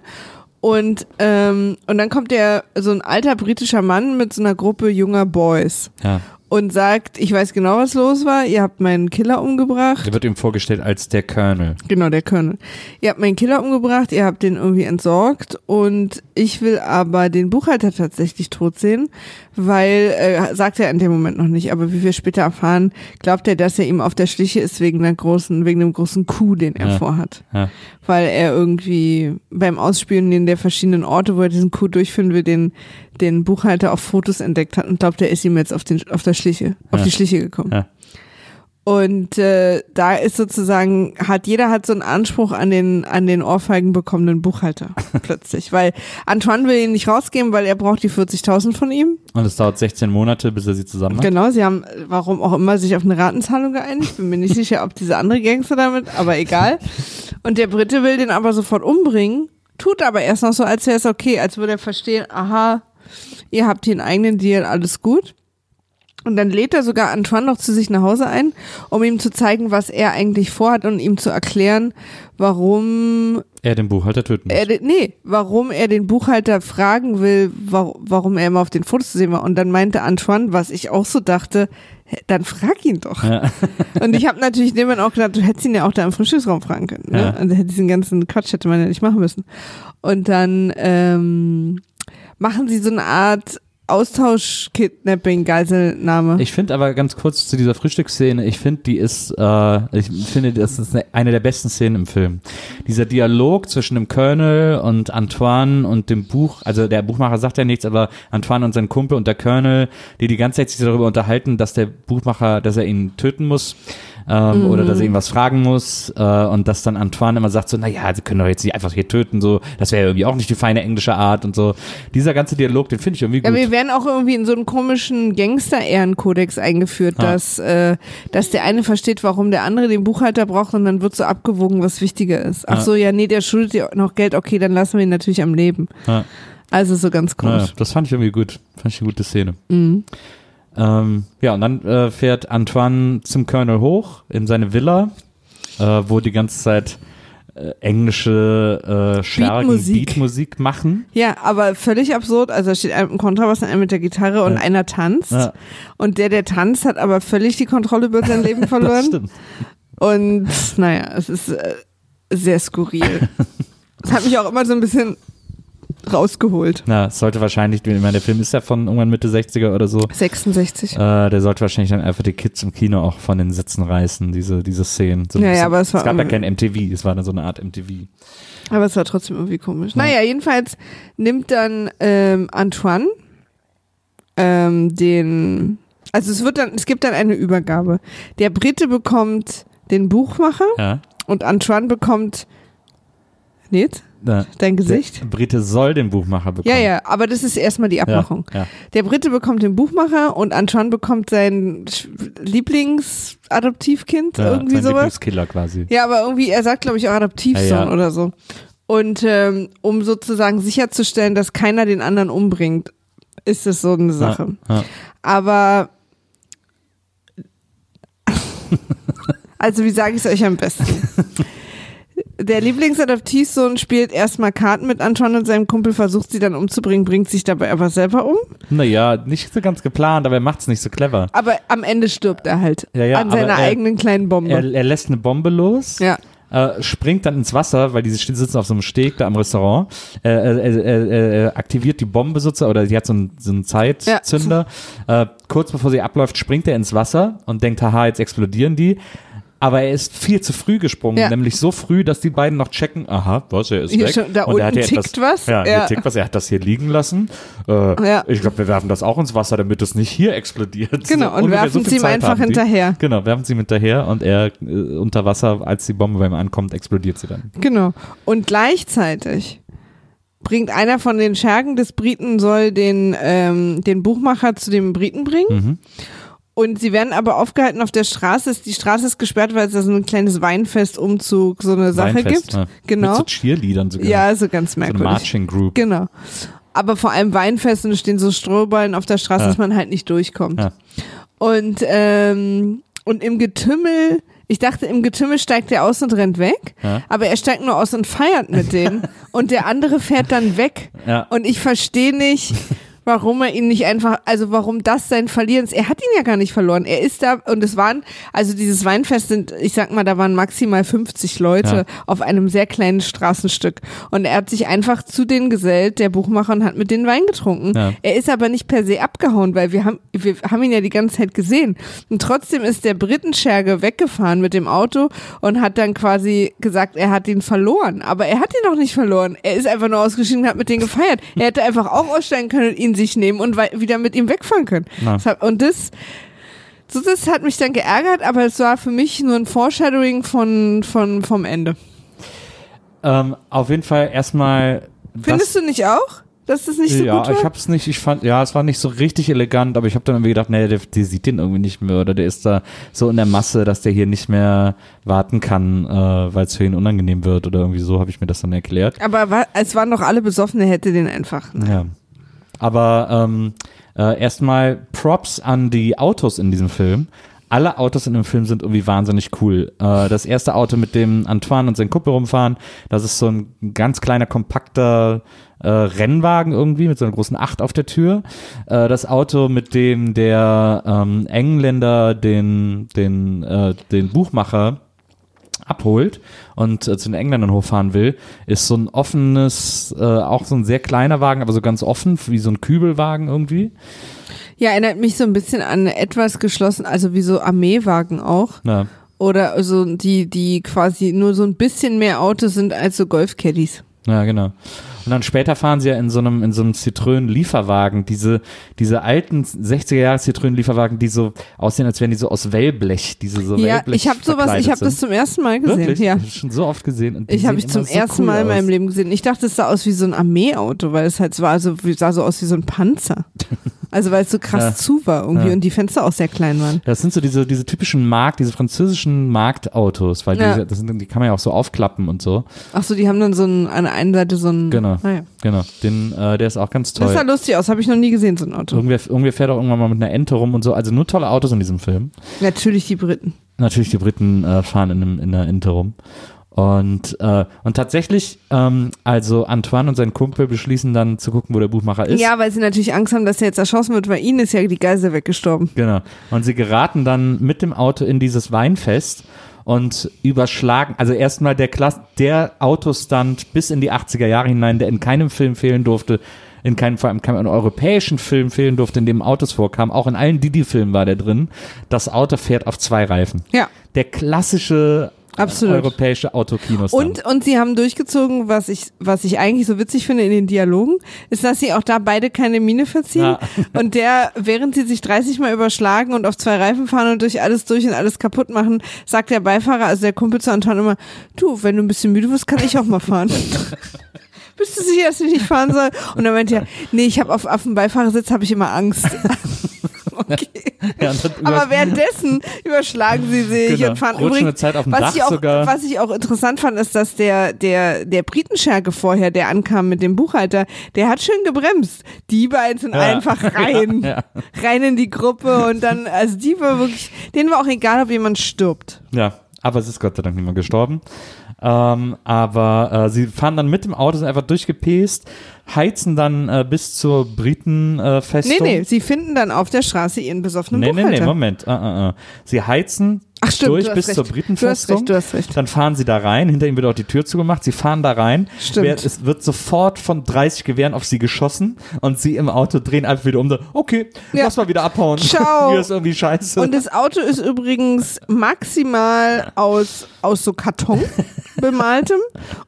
Speaker 2: Und ähm, und dann kommt der so ein alter britischer Mann mit so einer Gruppe junger Boys.
Speaker 1: Ja.
Speaker 2: und sagt, ich weiß genau, was los war, ihr habt meinen Killer umgebracht.
Speaker 1: Der wird ihm vorgestellt als der Colonel.
Speaker 2: Genau, der Colonel. Ihr habt meinen Killer umgebracht, ihr habt den irgendwie entsorgt und ich will aber den Buchhalter tatsächlich tot sehen, weil, äh, sagt er in dem Moment noch nicht, aber wie wir später erfahren, glaubt er, dass er ihm auf der Schliche ist wegen der großen, wegen dem großen Coup, den er
Speaker 1: Ja.
Speaker 2: vorhat.
Speaker 1: Ja.
Speaker 2: Weil er irgendwie beim Ausspionieren der verschiedenen Orte, wo er diesen Coup durchführen will, den, den Buchhalter auf Fotos entdeckt hat und glaubt, er ist ihm jetzt auf, den, auf der Schliche, auf
Speaker 1: Ja.
Speaker 2: die Schliche gekommen. Und äh, da ist sozusagen, hat jeder hat so einen Anspruch an den, an den Ohrfeigen bekommenen Buchhalter plötzlich. Weil Antoine will ihn nicht rausgeben, weil er braucht die 40.000 von ihm.
Speaker 1: Und es dauert 16 Monate, bis er sie zusammen hat.
Speaker 2: Genau, sie haben, warum auch immer, sich auf eine Ratenzahlung geeinigt. Bin mir nicht sicher, ob diese andere Gangster damit, aber egal. Und der Brite will den aber sofort umbringen, tut aber erst noch so, als wäre es okay, als würde er verstehen, aha, ihr habt hier einen eigenen Deal, alles gut. Und dann lädt er sogar Antoine noch zu sich nach Hause ein, um ihm zu zeigen, was er eigentlich vorhat und ihm zu erklären, warum
Speaker 1: Er den Buchhalter töten muss.
Speaker 2: er, nee, warum er den Buchhalter fragen will, wa- warum er immer auf den Fotos zu sehen war. Und dann meinte Antoine, was ich auch so dachte, dann frag ihn doch.
Speaker 1: Ja.
Speaker 2: Und ich habe natürlich dem auch gedacht, du hättest ihn ja auch da im Frühstücksraum fragen können. Ne?
Speaker 1: Ja.
Speaker 2: Also hätte diesen ganzen Quatsch hätte man ja nicht machen müssen. Und dann ähm, machen sie so eine Art Austausch-Kidnapping-Geiselnahme.
Speaker 1: Ich finde aber ganz kurz zu dieser Frühstücksszene, ich finde, die ist, äh, ich finde, das ist eine, eine der besten Szenen im Film. Dieser Dialog zwischen dem Colonel und Antoine und dem Buch, also der Buchmacher sagt ja nichts, aber Antoine und sein Kumpel und der Colonel, die die ganze Zeit sich darüber unterhalten, dass der Buchmacher, dass er ihn töten muss. Ähm, Oder dass er ihn was fragen muss äh, und dass dann Antoine immer sagt so, naja, sie können doch jetzt nicht einfach hier töten, so, das wäre irgendwie auch nicht die feine englische Art und so. Dieser ganze Dialog, den finde ich irgendwie gut.
Speaker 2: Ja, wir werden auch irgendwie in so einen komischen Gangster-Ehrenkodex eingeführt, dass, äh, dass der eine versteht, warum der andere den Buchhalter braucht und dann wird so abgewogen, was wichtiger ist. Ach so, ja, nee, der schuldet dir noch Geld, okay, dann lassen wir ihn natürlich am Leben.
Speaker 1: Ja.
Speaker 2: Also so ganz
Speaker 1: Naja,
Speaker 2: komisch.
Speaker 1: das fand ich irgendwie gut. Fand ich eine gute Szene.
Speaker 2: Mhm.
Speaker 1: Ähm, ja, und dann äh, fährt Antoine zum Colonel hoch in seine Villa, äh, wo die ganze Zeit äh, englische äh, Schergen
Speaker 2: Beatmusik.
Speaker 1: Beatmusik machen.
Speaker 2: Ja, aber völlig absurd. Also da steht ein Kontrabass und einer mit der Gitarre und
Speaker 1: Ja.
Speaker 2: einer tanzt.
Speaker 1: Ja.
Speaker 2: Und der, der tanzt, hat aber völlig die Kontrolle über sein Leben
Speaker 1: Das
Speaker 2: verloren.
Speaker 1: stimmt.
Speaker 2: Und naja, es ist äh, sehr skurril. Es hat mich auch immer so ein bisschen rausgeholt.
Speaker 1: Na, es sollte wahrscheinlich, ich meine, der Film ist ja von irgendwann Mitte 60er oder so.
Speaker 2: 66.
Speaker 1: Äh, der sollte wahrscheinlich dann einfach die Kids im Kino auch von den Sitzen reißen, diese, diese Szenen. So ein
Speaker 2: Ja, ja,
Speaker 1: bisschen-
Speaker 2: aber es war
Speaker 1: gab ja kein MTV, es war dann so eine Art MTV.
Speaker 2: Aber es war trotzdem irgendwie komisch. Naja, jedenfalls nimmt dann ähm, Antoine ähm, den, also es wird dann, es gibt dann eine Übergabe. Der Brite bekommt den Buchmacher
Speaker 1: Ja.
Speaker 2: und Antoine bekommt, Nils,
Speaker 1: Na,
Speaker 2: dein Gesicht?
Speaker 1: Der Brite soll den Buchmacher bekommen.
Speaker 2: Ja, ja, aber das ist erstmal die Abmachung.
Speaker 1: Ja, ja.
Speaker 2: Der Brite bekommt den Buchmacher und Antoine bekommt sein Lieblingsadoptivkind,
Speaker 1: Ja,
Speaker 2: irgendwie
Speaker 1: sein
Speaker 2: sowas.
Speaker 1: Lieblingskiller quasi.
Speaker 2: Ja, aber irgendwie, er sagt, glaube ich, auch Adoptivsohn oder so. Und ähm, um sozusagen sicherzustellen, dass keiner den anderen umbringt, ist es so eine Sache. Aber also wie sage ich es euch am besten? Der Lieblingsadoptivsohn spielt erstmal Karten mit Antoine und seinem Kumpel, versucht sie dann umzubringen, bringt sich dabei aber selber um.
Speaker 1: Naja, nicht so ganz geplant, aber er macht's nicht so clever.
Speaker 2: Aber am Ende stirbt er halt
Speaker 1: Ja, ja,
Speaker 2: an seiner
Speaker 1: er-
Speaker 2: eigenen kleinen Bombe.
Speaker 1: Er, er lässt eine Bombe los,
Speaker 2: ja.
Speaker 1: äh, springt dann ins Wasser, weil die sitzen auf so einem Steg da am Restaurant, äh, äh, äh, äh, aktiviert die Bombe sozusagen, oder die hat so einen, so einen Zeitzünder. Äh, kurz bevor sie abläuft, springt er ins Wasser und denkt, haha, jetzt explodieren die. Aber er ist viel zu früh gesprungen,
Speaker 2: Ja.
Speaker 1: nämlich so früh, dass die beiden noch checken, aha, was, er ist
Speaker 2: Hier
Speaker 1: weg.
Speaker 2: schon- da
Speaker 1: und er hat
Speaker 2: unten tickt was.
Speaker 1: Ja,
Speaker 2: Ja.
Speaker 1: hier tickt was, er hat das hier liegen lassen. Äh,
Speaker 2: Ja.
Speaker 1: Ich glaube, wir werfen das auch ins Wasser, damit es nicht hier explodiert.
Speaker 2: Genau,
Speaker 1: So
Speaker 2: und werfen
Speaker 1: so
Speaker 2: sie ihm
Speaker 1: Zeit
Speaker 2: einfach hinterher.
Speaker 1: Genau, werfen sie ihm hinterher und er äh, unter Wasser, als die Bombe bei ihm ankommt, explodiert sie dann.
Speaker 2: Genau. Und gleichzeitig bringt einer von den Schergen des Briten soll den, ähm, den Buchmacher zu dem Briten bringen.
Speaker 1: Mhm.
Speaker 2: Und sie werden aber aufgehalten auf der Straße. Die Straße ist gesperrt, weil es da so ein kleines Weinfestumzug, so eine Sache
Speaker 1: Weinfest,
Speaker 2: gibt.
Speaker 1: ja.
Speaker 2: Genau.
Speaker 1: Mit so Cheerleadern sogar.
Speaker 2: Ja, so ganz
Speaker 1: so eine
Speaker 2: merkwürdig.
Speaker 1: Marching Group.
Speaker 2: Genau. Aber vor allem Weinfest und stehen so Strohballen auf der Straße,
Speaker 1: Ja.
Speaker 2: dass man halt nicht durchkommt.
Speaker 1: Ja.
Speaker 2: Und, ähm, und im Getümmel, ich dachte, im Getümmel steigt er aus und rennt weg,
Speaker 1: Ja.
Speaker 2: aber er steigt nur aus und feiert mit denen und der andere fährt dann weg.
Speaker 1: Ja.
Speaker 2: Und ich verstehe nicht, warum er ihn nicht einfach, also warum das sein Verlieren ist. Er hat ihn ja gar nicht verloren. Er ist da und es waren, also dieses Weinfest sind, ich sag mal, da waren maximal 50 Leute
Speaker 1: Ja.
Speaker 2: auf einem sehr kleinen Straßenstück. Und er hat sich einfach zu denen gesellt, der Buchmacher, und hat mit denen Wein getrunken.
Speaker 1: Ja.
Speaker 2: Er ist aber nicht per se abgehauen, weil wir haben, wir haben ihn ja die ganze Zeit gesehen. Und trotzdem ist der Britenscherge weggefahren mit dem Auto und hat dann quasi gesagt, er hat ihn verloren. Aber er hat ihn noch nicht verloren. Er ist einfach nur ausgeschieden und hat mit denen gefeiert. Er hätte einfach auch aussteigen können und ihn sich nehmen und wieder mit ihm wegfahren können.
Speaker 1: Na.
Speaker 2: Und das, so das hat mich dann geärgert, aber es war für mich nur ein Foreshadowing von, von, vom Ende.
Speaker 1: Ähm, auf jeden Fall erstmal.
Speaker 2: Findest du nicht auch, dass das nicht so
Speaker 1: ja,
Speaker 2: gut war?
Speaker 1: ich hab's nicht, ich fand, ja, es war nicht so richtig elegant, aber ich habe dann irgendwie gedacht, nee, der, der sieht den irgendwie nicht mehr oder der ist da so in der Masse, dass der hier nicht mehr warten kann, äh, weil es für ihn unangenehm wird oder irgendwie so habe ich mir das dann erklärt.
Speaker 2: aber war, es waren doch alle besoffen, er hätte den einfach. Ne?
Speaker 1: Ja. Aber ähm, äh, erstmal Props an die Autos in diesem Film. Alle Autos in dem Film sind irgendwie wahnsinnig cool. Äh, das erste Auto, mit dem Antoine und sein Kumpel rumfahren, das ist so ein ganz kleiner, kompakter äh, Rennwagen irgendwie mit so einer großen Acht auf der Tür. Äh, das Auto, mit dem der ähm, Engländer den, den, äh, den Buchmacher abholt und äh, zu den Engländern hochfahren will, ist so ein offenes, äh, auch so ein sehr kleiner Wagen, aber so ganz offen, wie so ein Kübelwagen irgendwie.
Speaker 2: Ja, erinnert mich so ein bisschen an etwas geschlossen, also wie so Armeewagen auch.
Speaker 1: Na,
Speaker 2: Oder so die, die quasi nur so ein bisschen mehr Autos sind als so Golfcaddies.
Speaker 1: Ja, genau. Und dann später fahren sie ja in so einem, in so einem Citroën-Lieferwagen, diese, diese alten 60er Jahre Citroën-Lieferwagen, die so aussehen, als wären die so aus Wellblech, diese so
Speaker 2: ja,
Speaker 1: Wellblech
Speaker 2: ich habe sowas, ich habe das zum ersten Mal gesehen.
Speaker 1: Wirklich?
Speaker 2: Ja.
Speaker 1: Ich schon so oft gesehen.
Speaker 2: Ich habe ich zum
Speaker 1: so
Speaker 2: ersten
Speaker 1: cool
Speaker 2: Mal in
Speaker 1: aus.
Speaker 2: meinem Leben gesehen. Ich dachte, es sah aus wie so ein Armeeauto, weil es halt war so, wie- sah so aus wie so ein Panzer. Also weil es so krass
Speaker 1: Ja.
Speaker 2: zu war irgendwie
Speaker 1: Ja.
Speaker 2: und die Fenster auch sehr klein waren.
Speaker 1: Das sind so diese, diese typischen Markt, diese französischen Marktautos, weil
Speaker 2: Ja.
Speaker 1: die, das sind, die kann man ja auch so aufklappen und so.
Speaker 2: Ach so, die haben dann so ein, an der einen Seite so ein.
Speaker 1: Genau.
Speaker 2: Naja.
Speaker 1: Genau. Den, äh, der ist auch ganz
Speaker 2: Das
Speaker 1: toll.
Speaker 2: sah lustig aus, habe ich noch nie gesehen, so ein Auto.
Speaker 1: Irgendwer, irgendwer fährt auch irgendwann mal mit einer Ente rum und so. Also nur tolle Autos in diesem Film.
Speaker 2: Natürlich die Briten.
Speaker 1: Natürlich, die Briten äh, fahren in, einem, in einer Ente rum. Und, äh, und tatsächlich, ähm, also Antoine und sein Kumpel beschließen dann zu gucken, wo der Buchmacher ist.
Speaker 2: Ja, weil sie natürlich Angst haben, dass er jetzt erschossen wird, weil ihnen ist ja die Geisel weggestorben.
Speaker 1: Genau. Und sie geraten dann mit dem Auto in dieses Weinfest und überschlagen, also erstmal der Klass, der Autostunt bis in die 80er Jahre hinein, der in keinem Film fehlen durfte, in keinem, vor allem keinem europäischen Film fehlen durfte, in dem Autos vorkamen. Auch in allen Didi-Filmen war der drin. Das Auto fährt auf zwei Reifen.
Speaker 2: Ja.
Speaker 1: Der klassische
Speaker 2: Absolut.
Speaker 1: europäische Autokinostunt.
Speaker 2: Und, und sie haben durchgezogen, was ich, was ich eigentlich so witzig finde in den Dialogen, ist, dass sie auch da beide keine Miene verziehen.
Speaker 1: Ja.
Speaker 2: Und der, während sie sich 30 Mal überschlagen und auf zwei Reifen fahren und durch alles durch und alles kaputt machen, sagt der Beifahrer, also der Kumpel zu Anton immer, du, wenn du ein bisschen müde wirst, kann ich auch mal fahren. Bist du sicher, dass ich nicht fahren soll? Und dann meinte er, nee, ich habe auf, auf dem Beifahrersitz habe ich immer Angst. okay.
Speaker 1: Ja,
Speaker 2: Aber währenddessen überschlagen sie sich
Speaker 1: Genau.
Speaker 2: und fahren
Speaker 1: Rutschen
Speaker 2: übrigens,
Speaker 1: eine Zeit auf dem
Speaker 2: was
Speaker 1: Dach
Speaker 2: ich auch,
Speaker 1: sogar.
Speaker 2: Was ich auch interessant fand, ist, dass der, der, der Britenscherge vorher, der ankam mit dem Buchhalter, der hat schön gebremst. Die beiden sind
Speaker 1: Ja.
Speaker 2: einfach rein,
Speaker 1: ja.
Speaker 2: rein in die Gruppe und dann, also die war wirklich, denen war auch egal, ob jemand stirbt.
Speaker 1: Ja, aber es ist Gott sei Dank niemand gestorben. Ähm, aber äh, sie fahren dann mit dem Auto, sind einfach durchgepest, heizen dann äh, bis zur Britenfestung.
Speaker 2: Nee, nee, sie finden dann auf der Straße ihren besoffenen
Speaker 1: Nee, nee,
Speaker 2: Buchhalter.
Speaker 1: nee, Moment. Ah, ah, ah. Sie heizen
Speaker 2: Ach stimmt,
Speaker 1: durch bis
Speaker 2: recht.
Speaker 1: zur
Speaker 2: Du hast
Speaker 1: Britenfestung.
Speaker 2: recht, du hast recht.
Speaker 1: Dann fahren sie da rein, hinter ihm wird auch die Tür zugemacht, sie fahren da rein.
Speaker 2: Stimmt.
Speaker 1: Wer- Es wird sofort von 30 Gewehren auf sie geschossen und sie im Auto drehen einfach wieder um. So, okay,
Speaker 2: Ja.
Speaker 1: lass mal wieder abhauen.
Speaker 2: Ciao.
Speaker 1: Hier ist irgendwie scheiße.
Speaker 2: Und das Auto ist übrigens maximal aus, aus so Karton bemaltem,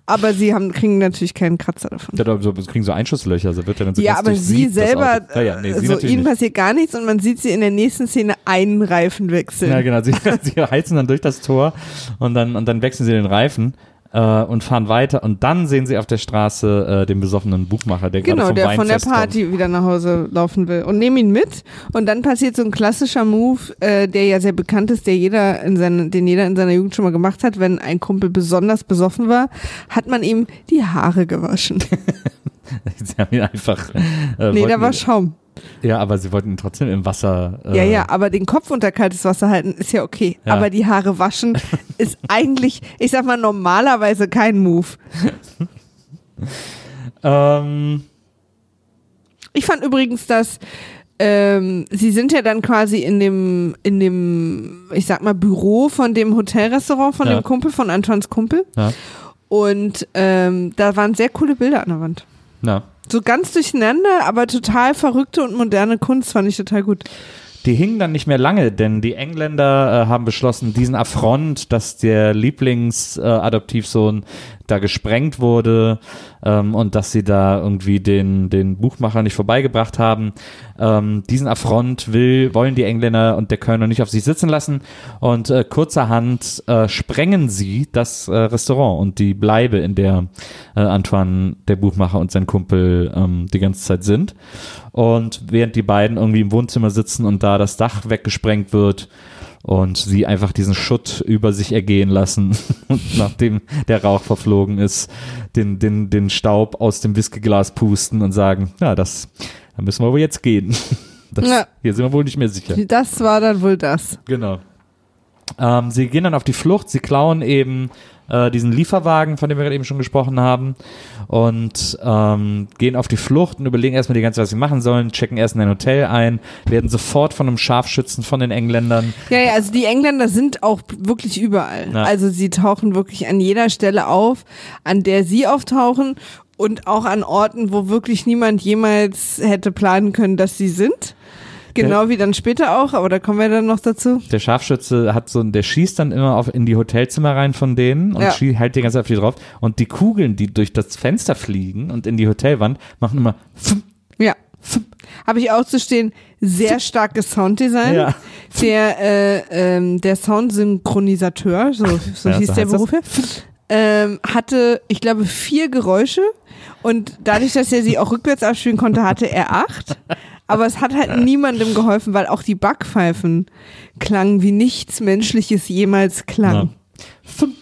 Speaker 2: aber sie haben, kriegen natürlich keinen Kratzer davon.
Speaker 1: Ja, da- so, kriegen so Einschusslöcher, also wird ja dann so
Speaker 2: Ja, aber sie selber.
Speaker 1: Ja, ja, nee, sie
Speaker 2: so ihnen
Speaker 1: nicht.
Speaker 2: passiert gar nichts und man sieht sie in der nächsten Szene einen Reifen wechseln.
Speaker 1: Ja, genau. Sie, sie heizen dann durch das Tor und dann, und dann wechseln sie den Reifen äh, und fahren weiter. Und dann sehen sie auf der Straße äh, den besoffenen Buchmacher, der gerade
Speaker 2: Genau,
Speaker 1: vom
Speaker 2: der von der
Speaker 1: Weinfest kommt.
Speaker 2: Party wieder nach Hause laufen will und nehmen ihn mit und dann passiert so ein klassischer Move, äh, der ja sehr bekannt ist, der jeder in seine, den jeder in seiner Jugend schon mal gemacht hat, wenn ein Kumpel besonders besoffen war, hat man ihm die Haare gewaschen.
Speaker 1: Sie haben ihn einfach. Äh,
Speaker 2: nee, da war Schaum.
Speaker 1: Ja, aber sie wollten ihn trotzdem im Wasser. Äh,
Speaker 2: Ja, ja, aber den Kopf unter kaltes Wasser halten ist ja okay.
Speaker 1: Ja.
Speaker 2: Aber die Haare waschen ist eigentlich, ich sag mal, normalerweise kein Move.
Speaker 1: Ähm,
Speaker 2: Ich fand übrigens, dass ähm, sie sind ja dann quasi in dem, in dem, ich sag mal, Büro von dem Hotelrestaurant von
Speaker 1: Ja.
Speaker 2: dem Kumpel, von Antoines Kumpel.
Speaker 1: Ja.
Speaker 2: Und ähm, da waren sehr coole Bilder an der Wand.
Speaker 1: Ja.
Speaker 2: So ganz durcheinander, aber total verrückte und moderne Kunst fand ich total gut.
Speaker 1: Die hingen dann nicht mehr lange, denn die Engländer äh, haben beschlossen, diesen Affront, dass der Lieblingsadoptivsohn äh, da gesprengt wurde ähm, und dass sie da irgendwie den, den Buchmacher nicht vorbeigebracht haben. Ähm, diesen Affront will, wollen die Engländer und der Kölner nicht auf sich sitzen lassen und äh, kurzerhand äh, sprengen sie das äh, Restaurant und die Bleibe, in der äh, Antoine, der Buchmacher und sein Kumpel ähm, die ganze Zeit sind. Und während die beiden irgendwie im Wohnzimmer sitzen und da das Dach weggesprengt wird und sie einfach diesen Schutt über sich ergehen lassen und nachdem der Rauch verflogen ist, den, den, den Staub aus dem Whiskyglas pusten und sagen, ja, das, da müssen wir wohl jetzt gehen. Das,
Speaker 2: Ja.
Speaker 1: Hier sind wir wohl nicht mehr sicher.
Speaker 2: Das war dann wohl das.
Speaker 1: Genau. Ähm, sie gehen dann auf die Flucht, sie klauen eben äh, diesen Lieferwagen, von dem wir gerade eben schon gesprochen haben, und ähm, gehen auf die Flucht und überlegen erstmal die ganze Zeit, was sie machen sollen, checken erst in ein Hotel ein, werden sofort von einem Scharfschützen von den Engländern.
Speaker 2: Ja, ja, also die Engländer sind auch wirklich überall.
Speaker 1: Ja.
Speaker 2: Also sie tauchen wirklich an jeder Stelle auf, an der sie auftauchen und auch an Orten, wo wirklich niemand jemals hätte planen können, dass sie sind. Genau wie dann später auch, aber da kommen wir dann noch dazu.
Speaker 1: Der Scharfschütze hat so, der schießt dann immer auf, in die Hotelzimmer rein von denen und
Speaker 2: Ja.
Speaker 1: schie- hält die ganze Zeit auf die drauf. Und die Kugeln, die durch das Fenster fliegen und in die Hotelwand, machen immer
Speaker 2: Ja. Habe ich auch zu stehen, sehr starkes Sounddesign.
Speaker 1: Ja.
Speaker 2: Der, äh, ähm, der Soundsynchronisateur, so, so
Speaker 1: Ja,
Speaker 2: hieß
Speaker 1: so
Speaker 2: der. Beruf ähm, hatte, ich glaube, vier Geräusche und dadurch, dass er sie auch rückwärts abspielen konnte, hatte er acht. Aber es hat halt niemandem geholfen, weil auch die Backpfeifen klangen wie nichts Menschliches jemals klang.
Speaker 1: fum.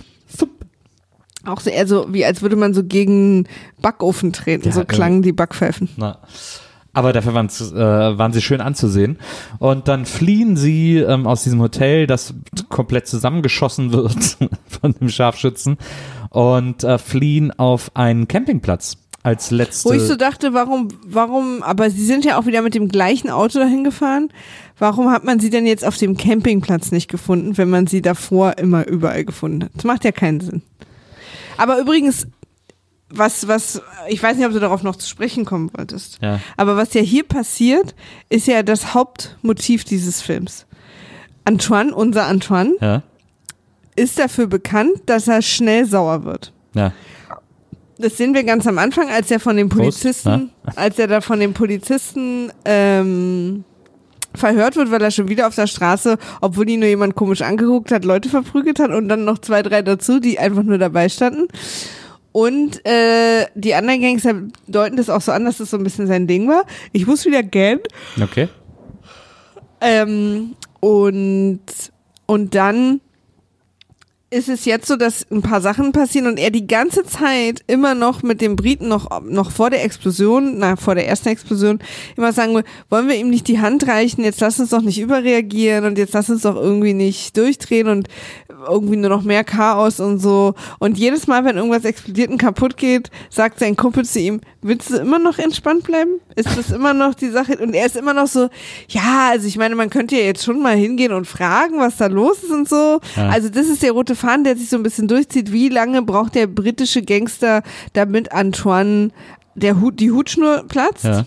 Speaker 2: Auch so eher so, wie als würde man so gegen Backofen treten.
Speaker 1: Ja,
Speaker 2: so klangen die Backpfeifen.
Speaker 1: Na. Aber dafür waren's, äh, waren sie schön anzusehen. Und dann fliehen sie ähm, aus diesem Hotel, das komplett zusammengeschossen wird von dem Scharfschützen und äh, fliehen auf einen Campingplatz als letzte.
Speaker 2: Wo ich so dachte, warum, warum, aber sie sind ja auch wieder mit dem gleichen Auto dahin gefahren. Warum hat man sie denn jetzt auf dem Campingplatz nicht gefunden, wenn man sie davor immer überall gefunden hat? Das macht ja keinen Sinn. Aber übrigens, was, was, ich weiß nicht, ob du darauf noch zu sprechen kommen wolltest.
Speaker 1: ja.
Speaker 2: Aber was ja hier passiert, ist ja das Hauptmotiv dieses Films. Antoine, unser Antoine,
Speaker 1: Ja.
Speaker 2: ist dafür bekannt, dass er schnell sauer wird.
Speaker 1: Ja.
Speaker 2: Das sehen wir ganz am Anfang, als er von den
Speaker 1: Prost,
Speaker 2: Polizisten, als er da von den Polizisten ähm, verhört wird, weil er schon wieder auf der Straße, obwohl ihn nur jemand komisch angeguckt hat, Leute verprügelt hat und dann noch zwei, drei dazu, die einfach nur dabei standen. Und äh, die anderen Gangster deuten das auch so an, dass das so ein bisschen sein Ding war. Ich muss wieder gähnen.
Speaker 1: Okay.
Speaker 2: Ähm, und, und dann ist es jetzt so, dass ein paar Sachen passieren und er die ganze Zeit immer noch mit dem Briten noch, noch vor der Explosion, na, vor der ersten Explosion, immer sagen will, wollen wir ihm nicht die Hand reichen, jetzt lass uns doch nicht überreagieren und jetzt lass uns doch irgendwie nicht durchdrehen und irgendwie nur noch mehr Chaos und so. Und jedes Mal, wenn irgendwas explodiert und kaputt geht, sagt sein Kumpel zu ihm, willst du immer noch entspannt bleiben? Ist das immer noch die Sache? Und er ist immer noch so, ja, also ich meine, man könnte ja jetzt schon mal hingehen und fragen, was da los ist und so.
Speaker 1: Ja.
Speaker 2: Also das ist der rote Faden, der sich so ein bisschen durchzieht. Wie lange braucht der britische Gangster, damit Antoine der Hut, die Hutschnur platzt?
Speaker 1: Ja.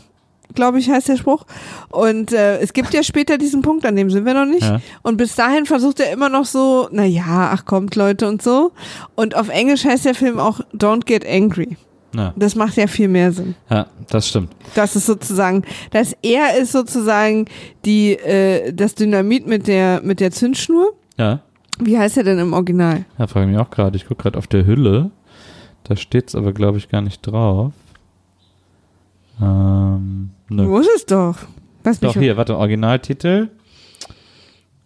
Speaker 2: Glaube ich, heißt der Spruch. Und äh, es gibt ja später diesen Punkt, an dem sind wir noch nicht.
Speaker 1: Ja.
Speaker 2: Und bis dahin versucht er immer noch so, na ja, ach kommt Leute und so. Und auf Englisch heißt der Film auch Don't Get Angry.
Speaker 1: Ja.
Speaker 2: Das macht ja viel mehr Sinn.
Speaker 1: ja, das stimmt.
Speaker 2: Das ist sozusagen, dass er ist sozusagen die, äh, das Dynamit mit der, mit der Zündschnur.
Speaker 1: Ja.
Speaker 2: Wie heißt er denn im Original?
Speaker 1: Ja, frage ich mich auch gerade. Ich gucke gerade auf der Hülle. Da steht es aber, glaube ich, gar nicht drauf. Ähm, Nö.
Speaker 2: musst es doch. Mich
Speaker 1: Doch, hier, warte, Originaltitel.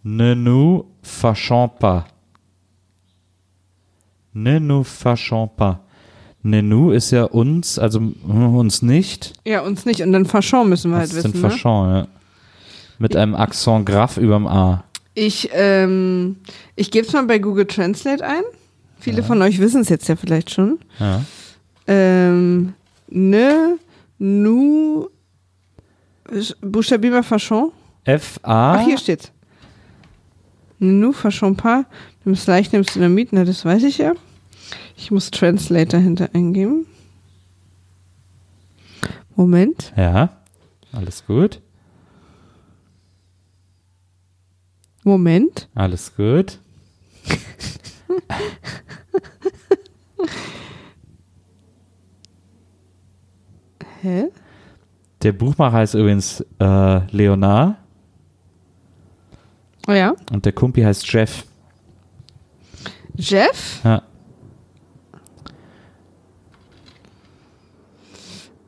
Speaker 1: Ne nous fâchons pas. Ne nous fâchons pas. Ne nous ist ja uns, also hm, uns nicht.
Speaker 2: Ja, uns nicht. Und dann Fachon müssen wir halt
Speaker 1: Das
Speaker 2: wissen.
Speaker 1: sind
Speaker 2: Ne?
Speaker 1: fâchons, ja. Mit einem Accent grave überm A.
Speaker 2: Ich, ähm, ich gebe es mal bei Google Translate ein. Viele von euch wissen es jetzt ja vielleicht schon.
Speaker 1: Ja.
Speaker 2: Ähm, ne, nu, Buchstabier Fachon.
Speaker 1: F-A.
Speaker 2: Ach, hier steht's. Nous fachons pas. Nimmst leicht, nimmst Dynamit. Na, das weiß ich ja. Ich muss Translator hinter eingeben. Moment.
Speaker 1: Ja. Alles gut.
Speaker 2: Moment.
Speaker 1: Alles gut.
Speaker 2: Hä?
Speaker 1: Der Buchmacher heißt übrigens äh, Leonard
Speaker 2: Oh ja.
Speaker 1: und der Kumpi heißt Jeff.
Speaker 2: Jeff?
Speaker 1: Ja.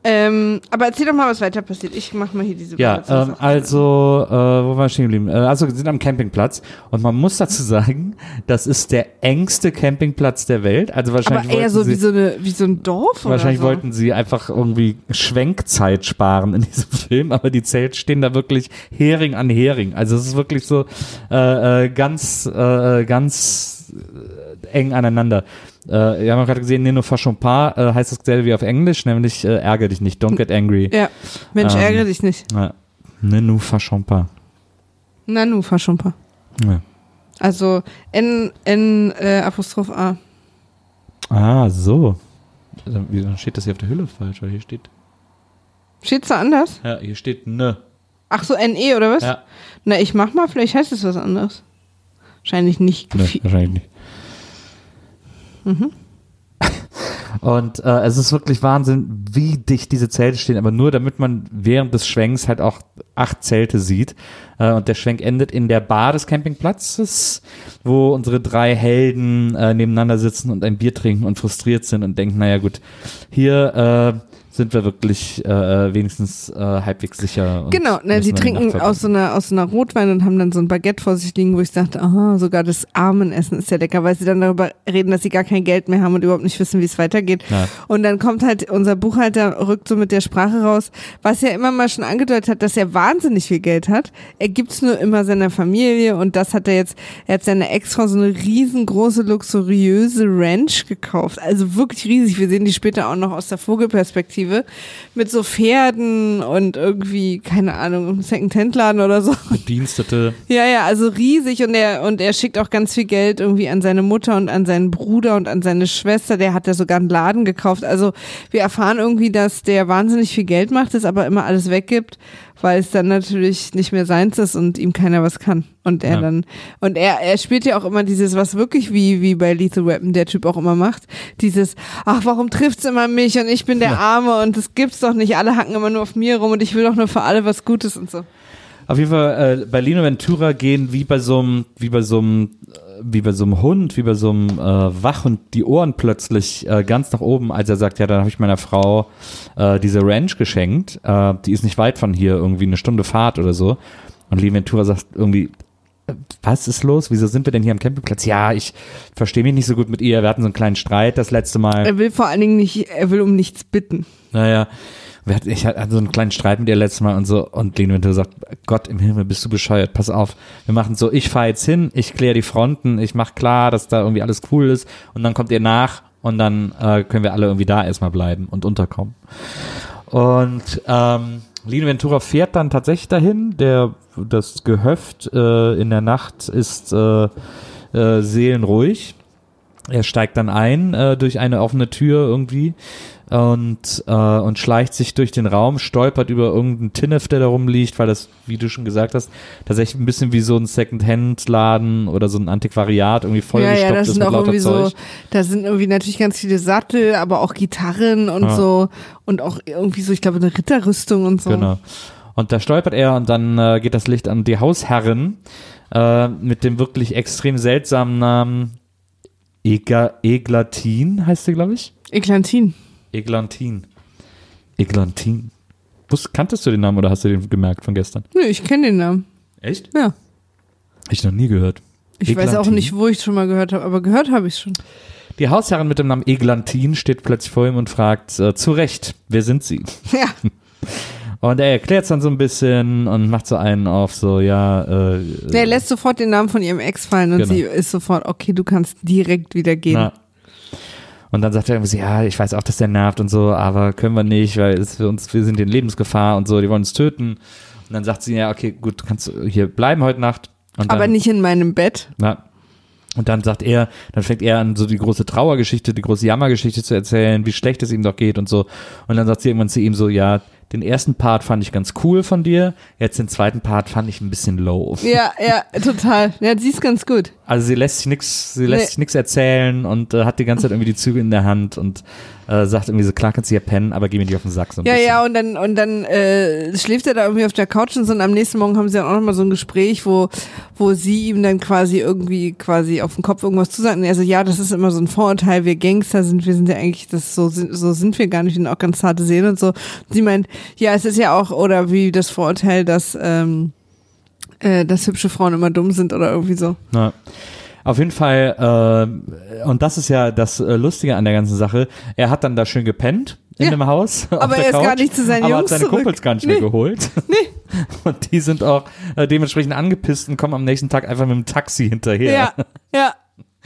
Speaker 2: Ähm, aber erzähl doch mal, was weiter passiert. Ich mach mal hier diese
Speaker 1: Ja, ähm, also, äh, wo waren wir stehen geblieben? Äh, also, wir sind am Campingplatz und man muss dazu sagen, das ist der engste Campingplatz der Welt. Also wahrscheinlich
Speaker 2: aber eher so
Speaker 1: sie,
Speaker 2: wie so, eine, wie so ein Dorf
Speaker 1: wahrscheinlich
Speaker 2: oder so.
Speaker 1: wollten sie einfach irgendwie Schwenkzeit sparen in diesem Film, aber die Zelte stehen da wirklich Hering an Hering. Also es ist wirklich so äh, äh, ganz, äh, ganz äh, eng aneinander. Äh, wir haben gerade gesehen, Nino Fachompa äh, heißt dasselbe wie auf Englisch, nämlich äh, ärgere dich nicht, don't get angry.
Speaker 2: Ja. Mensch,
Speaker 1: Ähm,
Speaker 2: ärgere dich nicht.
Speaker 1: Ja. Nino Fachompa.
Speaker 2: Nanu, Fashumpa.
Speaker 1: Ja.
Speaker 2: Also N, N äh, Apostroph A.
Speaker 1: Ah, so. Dann wie- dann steht das hier auf der Hülle falsch, weil hier steht.
Speaker 2: Steht's da anders?
Speaker 1: Ja, hier steht ne.
Speaker 2: Ach so, NE oder was?
Speaker 1: Ja.
Speaker 2: Na, ich mach mal, vielleicht heißt es was anderes. Wahrscheinlich nicht.
Speaker 1: Ne,
Speaker 2: Viel-
Speaker 1: wahrscheinlich nicht. Und äh, es ist wirklich Wahnsinn, wie dicht diese Zelte stehen, aber nur damit man während des Schwenks halt auch acht Zelte sieht. Äh, und der Schwenk endet in der Bar des Campingplatzes, wo unsere drei Helden äh, nebeneinander sitzen und ein Bier trinken und frustriert sind und denken, naja gut, hier äh, sind wir wirklich äh, wenigstens äh, halbwegs sicher.
Speaker 2: Genau, ne, sie trinken aus so, einer, aus so einer Rotwein und haben dann so ein Baguette vor sich liegen, wo ich dachte, aha, sogar das Armenessen ist ja lecker, weil sie dann darüber reden, dass sie gar kein Geld mehr haben und überhaupt nicht wissen, wie es weitergeht.
Speaker 1: Ja.
Speaker 2: Und dann kommt halt unser Buchhalter, rückt so mit der Sprache raus, was ja immer mal schon angedeutet hat, dass er wahnsinnig viel Geld hat. Er gibt's nur immer seiner Familie und das hat er jetzt, er hat seine Ex-Frau so eine riesengroße, luxuriöse Ranch gekauft. Also wirklich riesig. Wir sehen die später auch noch aus der Vogelperspektive mit so Pferden und irgendwie, keine Ahnung, im Second-Hand-Laden oder so.
Speaker 1: Bedienstete.
Speaker 2: Ja, ja, also riesig und er und er schickt auch ganz viel Geld irgendwie an seine Mutter und an seinen Bruder und an seine Schwester. Der hat ja sogar einen Laden gekauft. Also wir erfahren irgendwie, dass der wahnsinnig viel Geld macht, es aber immer alles weggibt, weil es dann natürlich nicht mehr seins ist und ihm keiner was kann. Und er
Speaker 1: Ja.
Speaker 2: dann und er er spielt ja auch immer dieses, was wirklich wie wie bei Lethal Weapon der Typ auch immer macht, dieses, ach warum trifft's immer mich und ich bin der Arme und das gibt's doch nicht. Alle hacken immer nur auf mir rum und ich will doch nur für alle was Gutes und so.
Speaker 1: Auf jeden Fall, äh, bei Lino Ventura gehen wie bei so einem, wie bei so einem, wie bei so einem Hund, wie bei so einem äh, Wachhund die Ohren plötzlich äh, ganz nach oben, als er sagt, ja, dann habe ich meiner Frau äh, diese Ranch geschenkt. Äh, die ist nicht weit von hier, irgendwie eine Stunde Fahrt oder so. Und Lino Ventura sagt irgendwie, äh, was ist los? Wieso sind wir denn hier am Campingplatz? Ja, ich verstehe mich nicht so gut mit ihr. Wir hatten so einen kleinen Streit das letzte Mal.
Speaker 2: Er will vor allen Dingen nicht, er will um nichts bitten.
Speaker 1: Naja, ich hatte so einen kleinen Streit mit ihr letztes Mal und so und Lene Winter sagt, Gott im Himmel, bist du bescheuert, pass auf, wir machen so, ich fahre jetzt hin, ich kläre die Fronten, ich mache klar, dass da irgendwie alles cool ist und dann kommt ihr nach und dann äh, können wir alle irgendwie da erstmal bleiben und unterkommen. Und ähm, Lino Ventura fährt dann tatsächlich dahin, der das Gehöft äh, in der Nacht ist äh, äh, seelenruhig. Er steigt dann ein äh, durch eine offene Tür irgendwie und, äh, und schleicht sich durch den Raum, stolpert über irgendeinen Tinnef, der da rumliegt, weil das, wie du schon gesagt hast, tatsächlich ein bisschen wie so ein Second-Hand-Laden oder so ein Antiquariat irgendwie
Speaker 2: ja,
Speaker 1: vollgestopft
Speaker 2: ja, das
Speaker 1: ist
Speaker 2: sind
Speaker 1: mit
Speaker 2: auch
Speaker 1: lauter
Speaker 2: irgendwie so,
Speaker 1: Zeug.
Speaker 2: da sind irgendwie natürlich ganz viele Sattel, aber auch Gitarren und
Speaker 1: Ja.
Speaker 2: so und auch irgendwie so, ich glaube, eine Ritterrüstung und so.
Speaker 1: Genau. Und da stolpert er und dann äh, geht das Licht an die Hausherrin äh, mit dem wirklich extrem seltsamen Namen Ega Eglatin, heißt sie, glaube ich.
Speaker 2: Eklantin.
Speaker 1: Eglantin. Eglantin. Kanntest du den Namen oder hast du den gemerkt von gestern?
Speaker 2: Nö, ich kenne den Namen.
Speaker 1: Echt?
Speaker 2: Ja.
Speaker 1: Ich noch nie gehört.
Speaker 2: Ich weiß auch
Speaker 1: Eglantin.
Speaker 2: nicht, wo ich schon mal gehört habe, aber gehört habe ich schon.
Speaker 1: Die Hausherrin mit dem Namen Eglantin steht plötzlich vor ihm und fragt, äh, zu Recht, wer sind Sie?
Speaker 2: Ja.
Speaker 1: Und er erklärt es dann so ein bisschen und macht so einen auf, so, ja, äh,
Speaker 2: Der lässt sofort den Namen von ihrem Ex fallen und
Speaker 1: Genau.
Speaker 2: sie ist sofort, okay, du kannst direkt wieder gehen.
Speaker 1: Na. Und dann sagt er irgendwie, so, ja, ich weiß auch, dass der nervt und so, aber können wir nicht, weil es für uns, wir sind in Lebensgefahr und so, die wollen uns töten. Und dann sagt sie, ja, okay, gut, du kannst hier bleiben heute Nacht. Und dann,
Speaker 2: Aber nicht in meinem Bett.
Speaker 1: Na, und dann sagt er, dann fängt er an, so die große Trauergeschichte, die große Jammergeschichte zu erzählen, wie schlecht es ihm doch geht und so. Und dann sagt sie irgendwann zu ihm so, ja, den ersten Part fand ich ganz cool von dir, jetzt den zweiten Part fand ich ein bisschen low.
Speaker 2: Ja, ja, total. Ja, sie ist ganz gut.
Speaker 1: Also sie lässt sich nix, sie lässt
Speaker 2: Nee.
Speaker 1: sich nix erzählen und äh, hat die ganze Zeit irgendwie die Züge in der Hand und äh, sagt irgendwie so, klar kannst du hier pennen, aber geh mir nicht auf den Sack so ein
Speaker 2: Ja,
Speaker 1: bisschen.
Speaker 2: ja, und dann, und dann äh, schläft er da irgendwie auf der Couch und so und am nächsten Morgen haben sie dann auch nochmal so ein Gespräch, wo, wo sie ihm dann quasi irgendwie quasi auf den Kopf irgendwas zusagt. Und er so, ja, das ist immer so ein Vorurteil, wir Gangster sind, wir sind ja eigentlich, das so sind, so sind wir gar nicht, wir sind auch ganz zarte Seelen und so. Sie meint, ja, es ist ja auch, oder wie das Vorurteil, dass, ähm, äh, dass hübsche Frauen immer dumm sind oder irgendwie so.
Speaker 1: Na, auf jeden Fall, äh, und das ist ja das äh, Lustige an der ganzen Sache, er hat dann da schön gepennt in
Speaker 2: Ja.
Speaker 1: dem Haus.
Speaker 2: Aber er ist
Speaker 1: Couch,
Speaker 2: gar nicht zu seinen
Speaker 1: aber
Speaker 2: Jungs
Speaker 1: hat seine
Speaker 2: zurück.
Speaker 1: Kumpels gar nicht
Speaker 2: Nee.
Speaker 1: mehr geholt. Und die sind auch äh, dementsprechend angepisst und kommen am nächsten Tag einfach mit dem Taxi hinterher.
Speaker 2: Ja, ja,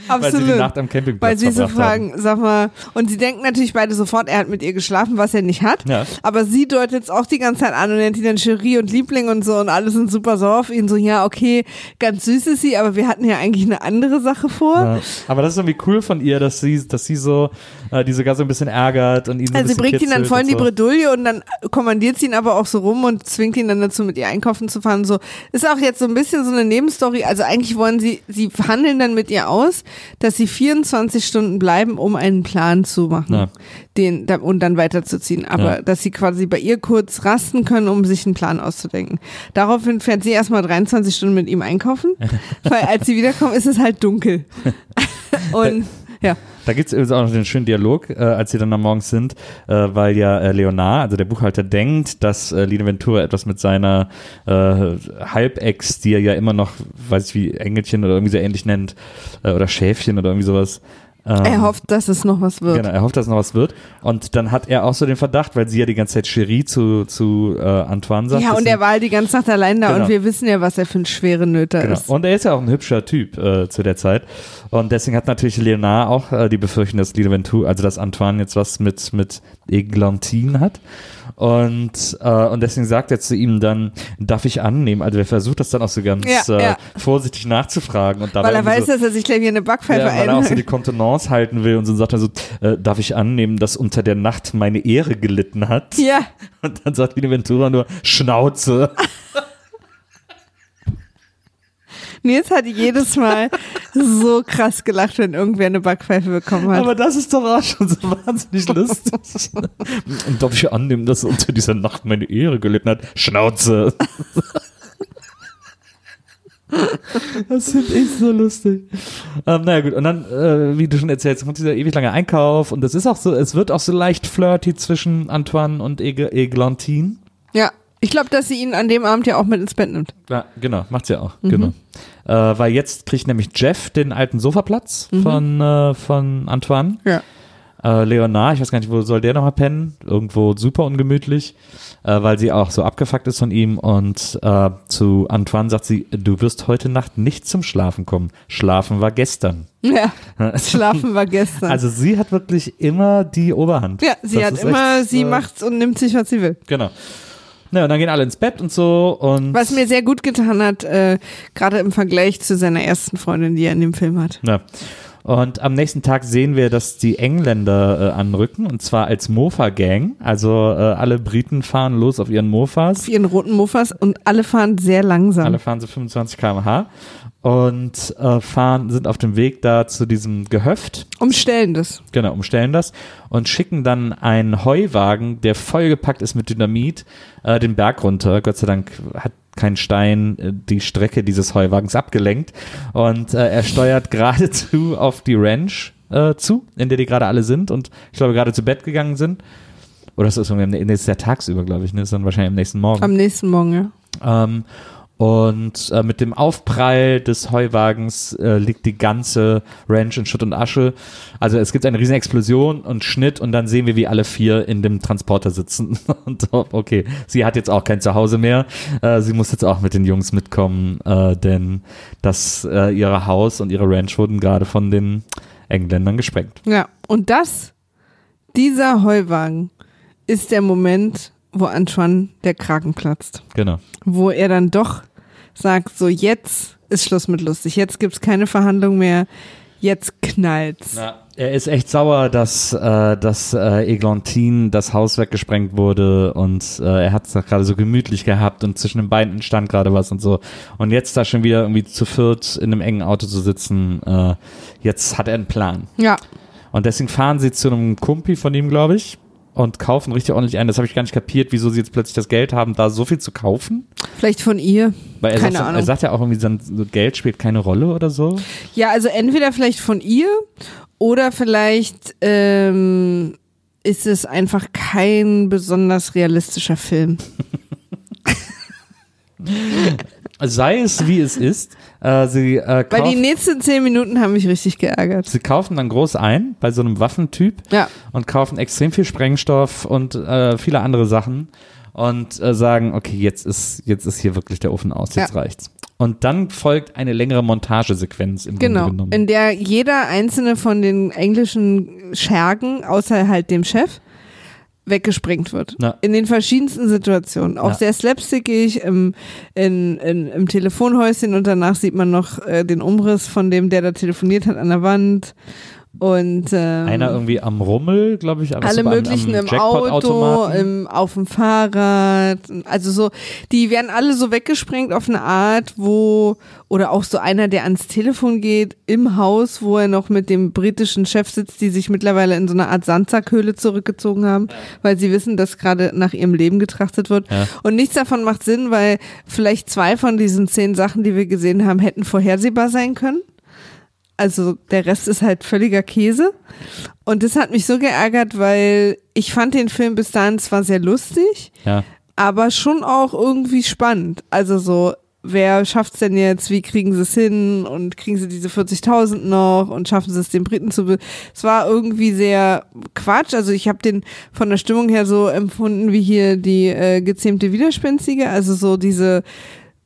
Speaker 1: Weil sie
Speaker 2: absolut.
Speaker 1: die Nacht am Campingplatz
Speaker 2: Weil sie so
Speaker 1: verbracht haben.
Speaker 2: fragen, sag mal, und sie denken natürlich beide sofort, er hat mit ihr geschlafen, was er nicht hat.
Speaker 1: Ja.
Speaker 2: Aber sie deutet es auch die ganze Zeit an und nennt ihn dann Cherie und Liebling und so und alle sind super sauer auf ihn. So, ja, okay, ganz süß ist sie, aber wir hatten ja eigentlich eine andere Sache vor.
Speaker 1: Ja. Aber das ist irgendwie cool von ihr, dass sie, dass sie so äh, die sogar so ein bisschen ärgert und ihn so ein
Speaker 2: Also sie bringt ihn dann voll in die
Speaker 1: so.
Speaker 2: Bredouille und dann kommandiert sie ihn aber auch so rum und zwingt ihn dann dazu, mit ihr einkaufen zu fahren. So ist auch jetzt so ein bisschen so eine Nebenstory. Also eigentlich wollen sie, sie handeln dann mit ihr aus, dass sie 24 Stunden bleiben, um einen Plan zu machen,
Speaker 1: Ja.
Speaker 2: den und dann weiterzuziehen. Aber
Speaker 1: Ja.
Speaker 2: dass sie quasi bei ihr kurz rasten können, um sich einen Plan auszudenken. Daraufhin fährt sie erstmal 23 Stunden mit ihm einkaufen, weil als sie wiederkommen, ist es halt dunkel. und ja.
Speaker 1: Da gibt es auch noch den schönen Dialog, äh, als sie dann am Morgens sind, äh, weil ja äh, Leonard, also der Buchhalter, denkt, dass äh, Lina Ventura etwas mit seiner äh, Halbex, die er ja immer noch, weiß ich wie, Engelchen oder irgendwie so ähnlich nennt, äh, oder Schäfchen oder irgendwie sowas. Ähm,
Speaker 2: Er hofft, dass es noch was wird.
Speaker 1: Genau, er hofft, dass noch was wird. Und dann hat er auch so den Verdacht, weil sie ja die ganze Zeit Cherie zu, zu äh, Antoine sagt.
Speaker 2: Ja, und er war halt die ganze Nacht allein da
Speaker 1: Genau.
Speaker 2: und wir wissen ja, was er für ein schwere Nöter
Speaker 1: Genau.
Speaker 2: ist.
Speaker 1: Und er ist ja auch ein hübscher Typ äh, zu der Zeit. Und deswegen hat natürlich Leonard auch äh, die Befürchtung, dass Lina Ventura, also dass Antoine jetzt was mit, mit Eglantine hat. Und, äh, und deswegen sagt er zu ihm dann, darf ich annehmen? Also er versucht das dann auch so ganz
Speaker 2: Ja,
Speaker 1: äh,
Speaker 2: ja.
Speaker 1: vorsichtig nachzufragen. Und
Speaker 2: Weil er weiß,
Speaker 1: so,
Speaker 2: dass er sich gleich wie eine Backpfeife
Speaker 1: ja, weil er auch so die
Speaker 2: einhält.
Speaker 1: Kontenance halten will und so sagt er so, äh, darf ich annehmen, dass unter der Nacht meine Ehre gelitten hat?
Speaker 2: Ja,
Speaker 1: Und dann sagt Lina Ventura nur, Schnauze.
Speaker 2: Nils hat jedes Mal so krass gelacht, wenn irgendwer eine Backpfeife bekommen hat.
Speaker 1: Aber das ist doch auch schon so wahnsinnig lustig. Und darf ich annehmen, dass unter dieser Nacht meine Ehre gelitten hat? Schnauze. Das finde ich so lustig. Ähm, naja gut, und dann, äh, wie du schon erzählst, kommt dieser ewig lange Einkauf und das ist auch so, es wird auch so leicht flirty zwischen Antoine und Eg Eglantine.
Speaker 2: ja, ich glaube, dass sie ihn an dem Abend ja auch mit ins Bett nimmt.
Speaker 1: Ja, genau, macht's ja auch, genau. Äh, weil jetzt kriegt nämlich Jeff den alten Sofaplatz von, äh, von Antoine.
Speaker 2: Ja.
Speaker 1: Äh, Leonard, ich weiß gar nicht, wo soll der nochmal pennen? Irgendwo super ungemütlich, äh, weil sie auch so abgefuckt ist von ihm. Und äh, zu Antoine sagt sie, du wirst heute Nacht nicht zum Schlafen kommen. Schlafen war gestern.
Speaker 2: Ja, schlafen war gestern.
Speaker 1: Also sie hat wirklich immer die Oberhand.
Speaker 2: ja, sie
Speaker 1: Das
Speaker 2: hat immer,
Speaker 1: echt,
Speaker 2: sie
Speaker 1: äh,
Speaker 2: macht's und nimmt sich, was sie will.
Speaker 1: Genau. Na, und dann gehen alle ins Bett und so und
Speaker 2: Was mir sehr gut getan hat, äh, gerade im Vergleich zu seiner ersten Freundin, die er in dem Film hat.
Speaker 1: Ja. Und am nächsten Tag sehen wir, dass die Engländer äh, anrücken und zwar als Mofa-Gang. Also äh, alle Briten fahren los auf ihren Mofas.
Speaker 2: Auf ihren roten Mofas und alle fahren sehr langsam.
Speaker 1: Alle fahren so 25 km/h und äh, fahren, sind auf dem Weg da zu diesem Gehöft,
Speaker 2: Umstellen das.
Speaker 1: genau, umstellen das und schicken dann einen Heuwagen, der vollgepackt ist mit Dynamit, äh, den Berg runter. Gott sei Dank hat kein Stein äh, die Strecke dieses Heuwagens abgelenkt und äh, er steuert geradezu auf die Ranch äh, zu, in der die gerade alle sind und ich glaube gerade zu Bett gegangen sind. Oder das ist das ist der tagsüber, glaube ich, ne? Das ist dann wahrscheinlich am nächsten Morgen.
Speaker 2: Am nächsten Morgen, ja.
Speaker 1: Ähm, und äh, mit dem Aufprall des Heuwagens äh, liegt die ganze Ranch in Schutt und Asche. Also es gibt eine riesen Explosion und Schnitt und dann sehen wir, wie alle vier in dem Transporter sitzen. Und okay, sie hat jetzt auch kein Zuhause mehr. Äh, sie muss jetzt auch mit den Jungs mitkommen, äh, denn das äh, ihre Haus und ihre Ranch wurden gerade von den Engländern gesprengt.
Speaker 2: Ja, und das, dieser Heuwagen, ist der Moment, wo Antoine der Kragen platzt.
Speaker 1: Genau.
Speaker 2: Wo er dann doch sagt, so jetzt ist Schluss mit lustig, jetzt gibt's keine Verhandlung mehr, jetzt knallt's.
Speaker 1: Er ist echt sauer, dass, äh, dass äh, Eglantin das Haus weggesprengt wurde und äh, er hat es gerade so gemütlich gehabt und zwischen den Beinen entstand gerade was und so. Und jetzt da schon wieder irgendwie zu viert in einem engen Auto zu sitzen, äh, jetzt hat er einen Plan.
Speaker 2: Ja,
Speaker 1: Und deswegen fahren sie zu einem Kumpi von ihm, glaube ich, und kaufen richtig ordentlich ein. Das habe ich gar nicht kapiert, wieso sie jetzt plötzlich das Geld haben, da so viel zu kaufen.
Speaker 2: vielleicht von ihr.
Speaker 1: Weil er,
Speaker 2: Keine
Speaker 1: sagt, er
Speaker 2: Ahnung.
Speaker 1: sagt ja auch irgendwie, so Geld spielt keine Rolle oder so.
Speaker 2: Ja, also entweder vielleicht von ihr oder vielleicht ähm, ist es einfach kein besonders realistischer Film.
Speaker 1: Sei es wie es ist. Äh, sie, äh,
Speaker 2: Weil
Speaker 1: kauf,
Speaker 2: die nächsten zehn Minuten haben mich richtig geärgert.
Speaker 1: sie kaufen dann groß ein bei so einem Waffentyp
Speaker 2: Ja,
Speaker 1: und kaufen extrem viel Sprengstoff und äh, viele andere Sachen und äh, sagen, okay, jetzt ist, jetzt ist hier wirklich der Ofen aus, jetzt
Speaker 2: Ja.
Speaker 1: reicht's. Und dann folgt eine längere Montagesequenz im
Speaker 2: genau.
Speaker 1: Grunde genommen.
Speaker 2: In der jeder einzelne von den englischen Schergen, außer halt dem Chef, weggesprengt wird.
Speaker 1: Ja.
Speaker 2: In den verschiedensten Situationen. Auch
Speaker 1: Ja.
Speaker 2: sehr slapstickig im, in, in, im Telefonhäuschen und danach sieht man noch äh, den Umriss von dem, der da telefoniert hat an der Wand. Und ähm,
Speaker 1: Einer irgendwie am Rummel, glaube ich. aber
Speaker 2: alle
Speaker 1: so am-
Speaker 2: möglichen
Speaker 1: am
Speaker 2: im Auto,
Speaker 1: Jackpot-Automaten.
Speaker 2: im, auf dem Fahrrad, also so, die werden alle so weggesprengt auf eine Art, wo, oder auch so einer, der ans Telefon geht, im Haus, wo er noch mit dem britischen Chef sitzt, die sich mittlerweile in so eine Art Sandsack-Höhle zurückgezogen haben, weil sie wissen, dass gerade nach ihrem Leben getrachtet wird.
Speaker 1: Ja.
Speaker 2: Und nichts davon macht Sinn, weil vielleicht zwei von diesen zehn Sachen, die wir gesehen haben, hätten vorhersehbar sein können. Also der Rest ist halt völliger Käse. Und das hat mich so geärgert, weil ich fand den Film bis dahin zwar sehr lustig,
Speaker 1: Ja.
Speaker 2: aber schon auch irgendwie spannend. Also so, wer schafft's denn jetzt? Wie kriegen sie es hin? Und kriegen sie diese 40.000 noch? Und schaffen sie es den Briten zu... Be es war irgendwie sehr Quatsch. Also ich habe den von der Stimmung her so empfunden wie hier die äh, gezähmte Widerspenstige. Also so diese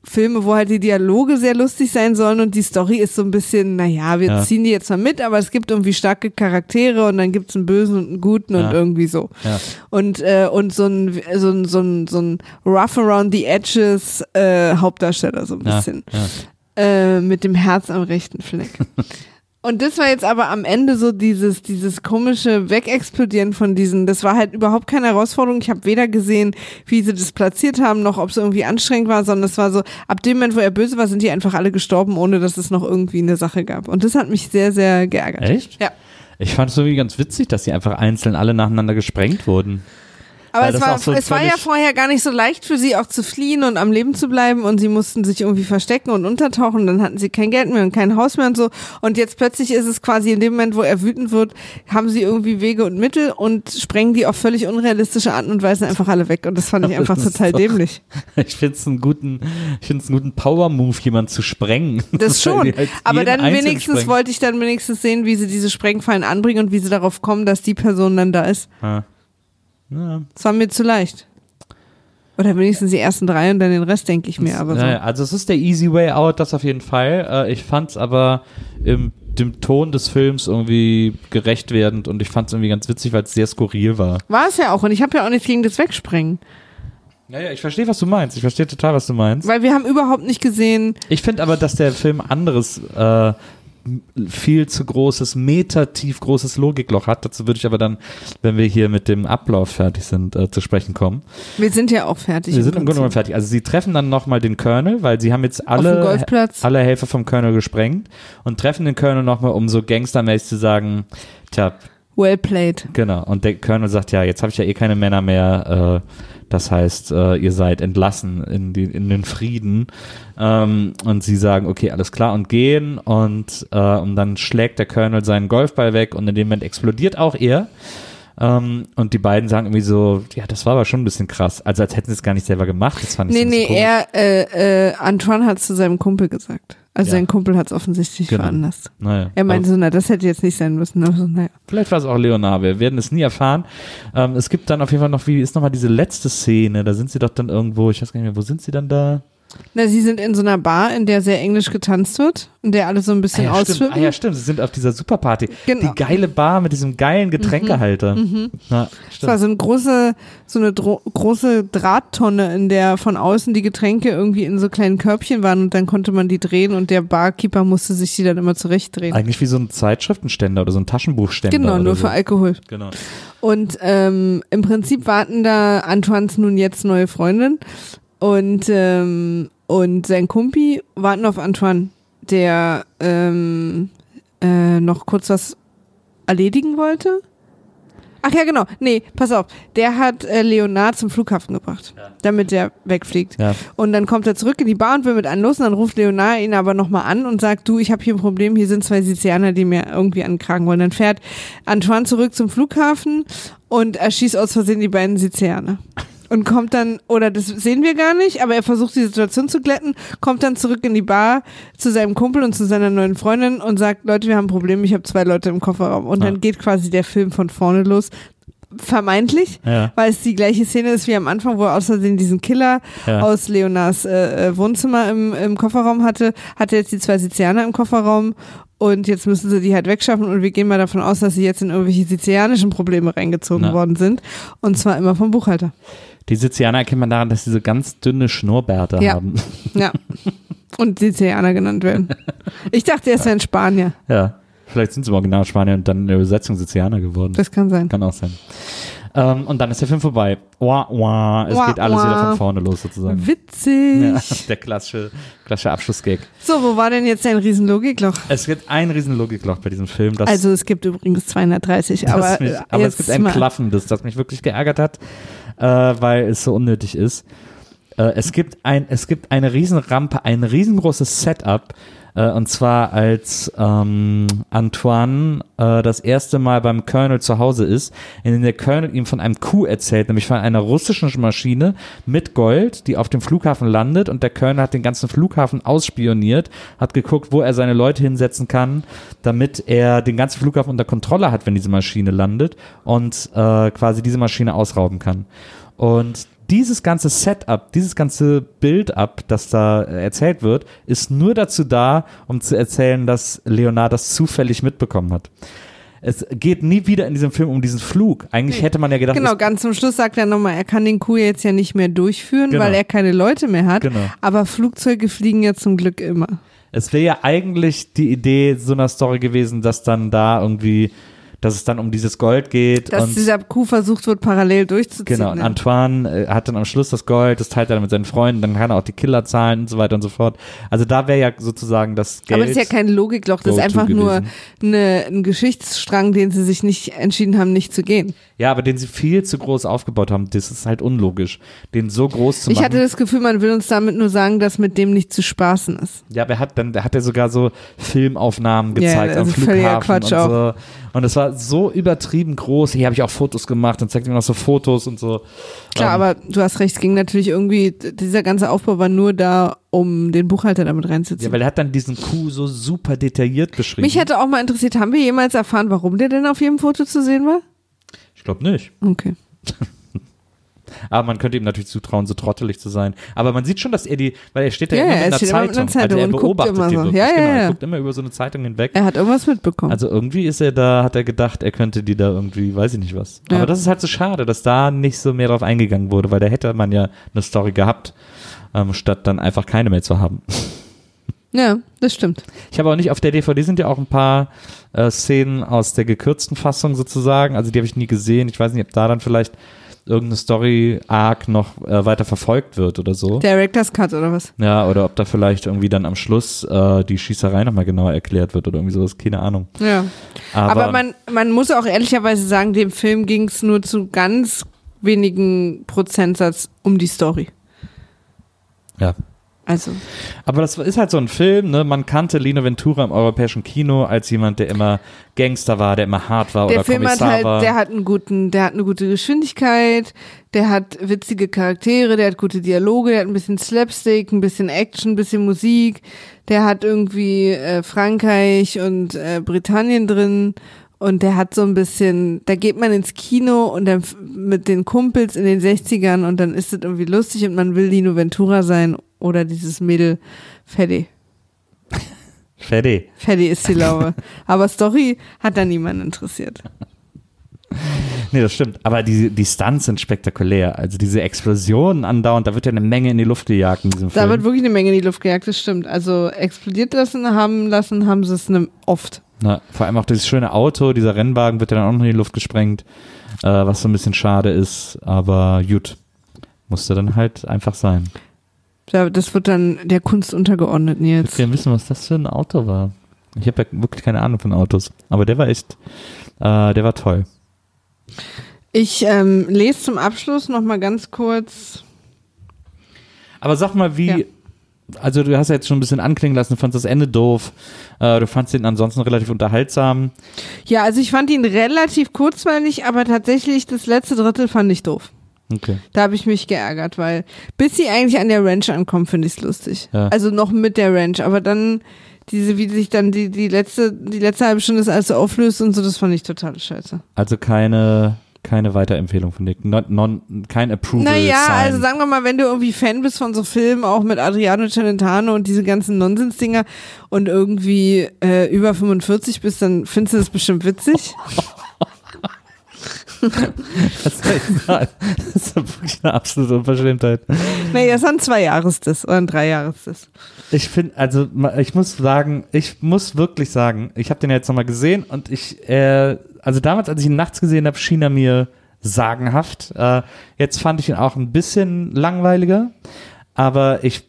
Speaker 2: Filme, wo halt die Dialoge sehr lustig sein sollen und die Story ist so ein bisschen, naja, wir
Speaker 1: Ja.
Speaker 2: ziehen die jetzt mal mit, aber es gibt irgendwie starke Charaktere und dann gibt's einen Bösen und einen Guten
Speaker 1: Ja.
Speaker 2: und irgendwie so.
Speaker 1: Ja.
Speaker 2: Und, äh, und so ein, so ein, so ein, so ein rough around the edges äh, Hauptdarsteller so ein bisschen. Äh, mit dem Herz am rechten Fleck. Und das war jetzt aber am Ende so dieses, dieses komische Wegexplodieren von diesen, das war halt überhaupt keine Herausforderung. Ich habe weder gesehen, wie sie das platziert haben, noch ob es irgendwie anstrengend war, sondern es war so, ab dem Moment, wo er böse war, sind die einfach alle gestorben, ohne dass es noch irgendwie eine Sache gab. Und das hat mich sehr, sehr geärgert.
Speaker 1: Echt?
Speaker 2: Ja.
Speaker 1: Ich fand es irgendwie ganz witzig, dass sie einfach einzeln alle nacheinander gesprengt wurden.
Speaker 2: Aber es war,
Speaker 1: so
Speaker 2: es war ja vorher gar nicht so leicht für sie auch zu fliehen und am Leben zu bleiben und sie mussten sich irgendwie verstecken und untertauchen und dann hatten sie kein Geld mehr und kein Haus mehr und so und jetzt plötzlich ist es quasi in dem Moment, wo er wütend wird, haben sie irgendwie Wege und Mittel und sprengen die auf völlig unrealistische Arten und weisen einfach alle weg und das fand ich einfach total
Speaker 1: doch-
Speaker 2: dämlich.
Speaker 1: Ich finde es einen guten, ich find's einen guten Power-Move, jemanden zu sprengen.
Speaker 2: Das schon,
Speaker 1: halt
Speaker 2: aber dann wenigstens
Speaker 1: sprengen.
Speaker 2: wollte ich dann wenigstens sehen, wie sie diese Sprengfallen anbringen und wie sie darauf kommen, dass die Person dann da ist.
Speaker 1: Ja. Ja.
Speaker 2: Das war mir zu leicht. Oder wenigstens die ersten drei und dann den Rest denke ich mir, aber so.
Speaker 1: Naja, also es ist der easy way out, das auf jeden Fall. Äh, ich fand es aber im dem Ton des Films irgendwie gerecht werdend und ich fand es irgendwie ganz witzig, weil es sehr skurril war.
Speaker 2: War es ja auch. Und ich habe ja auch nichts gegen das Wegsprengen.
Speaker 1: Naja, ich verstehe, was du meinst. Ich verstehe total, was du meinst.
Speaker 2: Weil wir haben überhaupt nicht gesehen,
Speaker 1: Ich finde aber, dass der Film anderes, äh, viel zu großes, metertief großes Logikloch hat. Dazu würde ich aber dann, wenn wir hier mit dem Ablauf fertig sind, äh, zu sprechen kommen.
Speaker 2: wir sind ja auch fertig.
Speaker 1: Wir sind im Grunde genommen fertig. Also sie treffen dann nochmal den Colonel, weil sie haben jetzt alle, alle Helfer vom Colonel gesprengt und treffen den Colonel nochmal, um so gangstermäßig zu sagen, tja,
Speaker 2: Well played.
Speaker 1: genau. Und der Colonel sagt, ja, jetzt habe ich ja eh keine Männer mehr, äh, das heißt, äh, ihr seid entlassen in, die, in den Frieden. Ähm, und sie sagen, okay, alles klar und gehen. Und, äh, und dann schlägt der Colonel seinen Golfball weg und in dem Moment explodiert auch er. Ähm, und die beiden sagen irgendwie so, ja, das war aber schon ein bisschen krass. Also als hätten sie es gar nicht selber gemacht. Das fand ich
Speaker 2: Nee,
Speaker 1: so
Speaker 2: nee,
Speaker 1: komisch.
Speaker 2: er, äh, äh, Antoine hat zu seinem Kumpel gesagt. Also
Speaker 1: Ja.
Speaker 2: sein Kumpel hat es offensichtlich
Speaker 1: Genau.
Speaker 2: veranlasst.
Speaker 1: Naja,
Speaker 2: Er meinte so, na, das hätte jetzt nicht sein müssen. Aber so, naja.
Speaker 1: vielleicht war es auch Leonard. Wir werden es nie erfahren. Ähm, es gibt dann auf jeden Fall noch, wie ist nochmal diese letzte Szene? Da sind sie doch dann irgendwo, ich weiß gar nicht mehr, wo sind sie dann da?
Speaker 2: Na, sie sind in so einer Bar, in der sehr englisch getanzt wird, in der alle so ein
Speaker 1: Ah
Speaker 2: bisschen
Speaker 1: ja, stimmt.
Speaker 2: ausflippen.
Speaker 1: ah ja, stimmt. Sie sind auf dieser Superparty.
Speaker 2: Genau.
Speaker 1: Die geile Bar mit diesem geilen Getränkehalter. Ja,
Speaker 2: Es war so eine große, so eine dro große Drahttonne, in der von außen die Getränke irgendwie in so kleinen Körbchen waren und dann konnte man die drehen und der Barkeeper musste sich die dann immer zurechtdrehen.
Speaker 1: Eigentlich wie so ein Zeitschriftenständer oder so ein Taschenbuchständer.
Speaker 2: Genau, nur
Speaker 1: so.
Speaker 2: für Alkohol.
Speaker 1: Genau.
Speaker 2: Und ähm, im Prinzip warten da Antoines nun jetzt neue Freundin und, ähm, und sein Kumpi warten auf Antoine, der ähm, äh, noch kurz was erledigen wollte. Ach ja, genau. Nee, pass auf. Der hat äh, Leonard zum Flughafen gebracht, damit er wegfliegt.
Speaker 1: Ja.
Speaker 2: Und dann kommt er zurück in die Bar und will mit einem los und dann ruft Leonard ihn aber nochmal an und sagt, du, ich habe hier ein Problem, hier sind zwei Sizilianer, die mir irgendwie ankragen wollen. Dann fährt Antoine zurück zum Flughafen und erschießt aus Versehen die beiden Sizilianer. Und kommt dann, oder das sehen wir gar nicht, aber er versucht die Situation zu glätten, kommt dann zurück in die Bar zu seinem Kumpel und zu seiner neuen Freundin und sagt, Leute, wir haben ein Problem, ich habe zwei Leute im Kofferraum. Und
Speaker 1: Ja.
Speaker 2: dann geht quasi der Film von vorne los. Vermeintlich,
Speaker 1: Ja.
Speaker 2: weil es die gleiche Szene ist wie am Anfang, wo er außerdem diesen Killer
Speaker 1: Ja.
Speaker 2: aus Leonards äh, äh, Wohnzimmer im, im Kofferraum hatte, hat er jetzt die zwei Sizilianer im Kofferraum und jetzt müssen sie die halt wegschaffen und wir gehen mal davon aus, dass sie jetzt in irgendwelche sizilianischen Probleme reingezogen
Speaker 1: Na.
Speaker 2: worden sind und zwar immer vom Buchhalter.
Speaker 1: Die Sizilianer erkennt man daran, dass sie so ganz dünne Schnurrbärte
Speaker 2: Ja.
Speaker 1: haben.
Speaker 2: Ja. Und Sizilianer genannt werden. Ich dachte, er wäre ein Spanier.
Speaker 1: Ja. Vielleicht sind sie im Original Spanier und dann in der Übersetzung Sizilianer geworden.
Speaker 2: Das kann sein.
Speaker 1: Kann auch sein. Ähm, und dann ist der Film vorbei. Wah, wah. Es
Speaker 2: Wah,
Speaker 1: geht alles
Speaker 2: wah.
Speaker 1: wieder von vorne los sozusagen.
Speaker 2: Witzig.
Speaker 1: Ja, der klassische, klassische Abschlussgag.
Speaker 2: So, wo war denn jetzt dein Riesenlogikloch?
Speaker 1: Es gibt ein riesen Logikloch bei diesem Film.
Speaker 2: Also es gibt übrigens 230,
Speaker 1: das
Speaker 2: aber,
Speaker 1: mich, aber es gibt ein klaffendes, das mich wirklich geärgert hat, äh, weil es so unnötig ist. Äh, es gibt ein, es gibt eine Riesenrampe, ein riesengroßes Setup, äh, und zwar als ähm, Antoine äh, das erste Mal beim Colonel zu Hause ist, in dem der Colonel ihm von einem Coup erzählt, nämlich von einer russischen Maschine mit Gold, die auf dem Flughafen landet und der Colonel hat den ganzen Flughafen ausspioniert, hat geguckt, wo er seine Leute hinsetzen kann, damit er den ganzen Flughafen unter Kontrolle hat, wenn diese Maschine landet und äh, quasi diese Maschine ausrauben kann. Und dieses ganze Setup, dieses ganze Build-up, das da äh, erzählt wird, ist nur dazu da, um zu erzählen, dass Leonard das zufällig mitbekommen hat. Es geht nie wieder in diesem Film um diesen Flug. Eigentlich hätte man ja gedacht,
Speaker 2: Genau, ganz zum Schluss sagt er nochmal, er kann den Coup jetzt ja nicht mehr durchführen,
Speaker 1: Genau.
Speaker 2: weil er keine Leute mehr hat.
Speaker 1: Genau.
Speaker 2: Aber Flugzeuge fliegen ja zum Glück immer.
Speaker 1: Es wäre ja eigentlich die Idee so einer Story gewesen, dass dann da irgendwie, dass es dann um dieses Gold geht
Speaker 2: Dass
Speaker 1: und
Speaker 2: dieser Coup versucht wird, parallel durchzuziehen.
Speaker 1: Genau, und
Speaker 2: ne?
Speaker 1: Antoine äh, hat dann am Schluss das Gold, das teilt er dann mit seinen Freunden, dann kann er auch die Killer zahlen und so weiter und so fort. Also da wäre ja sozusagen das Geld.
Speaker 2: Aber das ist ja kein Logikloch, das ist einfach nur eine, ein Geschichtsstrang, den sie sich nicht entschieden haben, nicht zu gehen.
Speaker 1: ja, aber den sie viel zu groß aufgebaut haben, das ist halt unlogisch, den so groß zu
Speaker 2: Ich
Speaker 1: machen.
Speaker 2: hatte das Gefühl, man will uns damit nur sagen, dass mit dem nicht zu spaßen ist.
Speaker 1: ja, aber er hat dann hat er sogar so Filmaufnahmen
Speaker 2: Ja,
Speaker 1: gezeigt am
Speaker 2: also völliger
Speaker 1: Flughafen
Speaker 2: Quatsch
Speaker 1: und so. Und es war so übertrieben groß. Hier habe ich auch Fotos gemacht und zeigt mir noch so Fotos und so.
Speaker 2: Klar,
Speaker 1: Ähm,
Speaker 2: aber du hast recht, es ging natürlich irgendwie, dieser ganze Aufbau war nur da, um den Buchhalter damit
Speaker 1: Ja,
Speaker 2: reinzuziehen.
Speaker 1: weil er hat dann diesen Coup so super detailliert beschrieben.
Speaker 2: Mich hätte auch mal interessiert, haben wir jemals erfahren, warum der denn auf jedem Foto zu sehen war?
Speaker 1: ich glaube nicht.
Speaker 2: Okay.
Speaker 1: Aber man könnte ihm natürlich zutrauen, so trottelig zu sein. Aber man sieht schon, dass er die, weil er steht da
Speaker 2: Ja,
Speaker 1: immer mit
Speaker 2: er
Speaker 1: einer
Speaker 2: steht immer mit
Speaker 1: Zeitung.
Speaker 2: einer Zeitung
Speaker 1: also er beobachtet
Speaker 2: immer
Speaker 1: die
Speaker 2: so.
Speaker 1: wirklich.
Speaker 2: Ja, ja,
Speaker 1: genau,
Speaker 2: ja.
Speaker 1: Er guckt immer über so eine Zeitung hinweg.
Speaker 2: Er hat irgendwas mitbekommen.
Speaker 1: Also irgendwie ist er da, hat er gedacht, er könnte die da irgendwie, weiß ich nicht was.
Speaker 2: Ja.
Speaker 1: Aber das ist halt so schade, dass da nicht so mehr drauf eingegangen wurde, weil da hätte man ja eine Story gehabt, ähm, statt dann einfach keine mehr zu haben.
Speaker 2: ja, das stimmt.
Speaker 1: Ich habe auch nicht, auf der DVD sind ja auch ein paar äh, Szenen aus der gekürzten Fassung sozusagen, also die habe ich nie gesehen. Ich weiß nicht, ob da dann vielleicht irgendeine Story-Arc noch äh, weiter verfolgt wird oder so.
Speaker 2: Director's Cut oder was?
Speaker 1: Ja, oder ob da vielleicht irgendwie dann am Schluss äh, die Schießerei nochmal genauer erklärt wird oder irgendwie sowas, keine Ahnung.
Speaker 2: Ja.
Speaker 1: Aber,
Speaker 2: Aber, man, man muss auch ehrlicherweise sagen, dem Film ging es nur zu ganz wenigen Prozentsatz um die Story.
Speaker 1: ja.
Speaker 2: Also,
Speaker 1: Aber das ist halt so ein Film, ne? Man kannte Lino Ventura im europäischen Kino als jemand, der immer Gangster war, der immer hart war
Speaker 2: der
Speaker 1: oder
Speaker 2: Film hat
Speaker 1: Kommissar
Speaker 2: halt,
Speaker 1: war.
Speaker 2: der hat einen guten, der hat eine gute Geschwindigkeit, der hat witzige Charaktere, der hat gute Dialoge, der hat ein bisschen Slapstick, ein bisschen Action, ein bisschen Musik, der hat irgendwie äh, Frankreich und äh, Britannien drin und der hat so ein bisschen, da geht man ins Kino und dann mit den Kumpels in den 60ern und dann ist es irgendwie lustig und man will Lino Ventura sein oder dieses Mädel Freddy.
Speaker 1: Fertig.
Speaker 2: Freddy ist die Laube. Aber Story hat da niemanden interessiert.
Speaker 1: Nee, das stimmt. Aber die, die Stunts sind spektakulär. Also diese Explosionen andauernd, da wird ja eine Menge in die Luft gejagt in diesem
Speaker 2: Da
Speaker 1: Film.
Speaker 2: wird wirklich eine Menge in die Luft gejagt, das stimmt. Also explodiert lassen haben lassen, haben sie es ne, oft.
Speaker 1: Na, vor allem auch dieses schöne Auto, dieser Rennwagen wird ja dann auch noch in die Luft gesprengt, äh, was so ein bisschen schade ist. Aber gut, musste dann halt einfach sein.
Speaker 2: Ja, Das wird dann der Kunst untergeordnet,
Speaker 1: Ich
Speaker 2: Nils.
Speaker 1: würde gerne wissen, was das für ein Auto war. Ich habe ja wirklich keine Ahnung von Autos. Aber der war echt, äh, der war toll.
Speaker 2: Ich ähm, lese zum Abschluss noch mal ganz kurz.
Speaker 1: Aber sag mal, wie.
Speaker 2: Ja.
Speaker 1: Also du hast ja jetzt schon ein bisschen anklingen lassen, du fandst das Ende doof, äh, du fandst ihn ansonsten relativ unterhaltsam.
Speaker 2: Ja, also ich fand ihn relativ kurzweilig, aber tatsächlich das letzte Drittel fand ich doof.
Speaker 1: Okay.
Speaker 2: Da habe ich mich geärgert, weil bis sie eigentlich an der Ranch ankommen, finde ich es lustig.
Speaker 1: Ja.
Speaker 2: Also noch mit der Ranch, aber dann diese, wie sich dann die, die letzte, die letzte halbe Stunde das alles so auflöst und so, das fand ich total scheiße.
Speaker 1: Also keine, keine Weiterempfehlung von dir. Non, non, kein Approval.
Speaker 2: Naja,
Speaker 1: Sign.
Speaker 2: also sagen wir mal, wenn du irgendwie Fan bist von so Filmen, auch mit Adriano Celentano und diese ganzen Nonsensdinger und irgendwie äh, über 45 bist, dann findest du das bestimmt witzig.
Speaker 1: das, ist, das ist wirklich eine absolute Unverschämtheit.
Speaker 2: naja, es war ein Zwei-Jahres-Diss oder ein Drei-Jahres-Diss.
Speaker 1: Ich finde, also ich muss sagen, ich muss wirklich sagen, ich habe den ja jetzt nochmal gesehen und ich, äh, also damals, als ich ihn nachts gesehen habe, schien er mir sagenhaft. Äh, jetzt fand ich ihn auch ein bisschen langweiliger, aber ich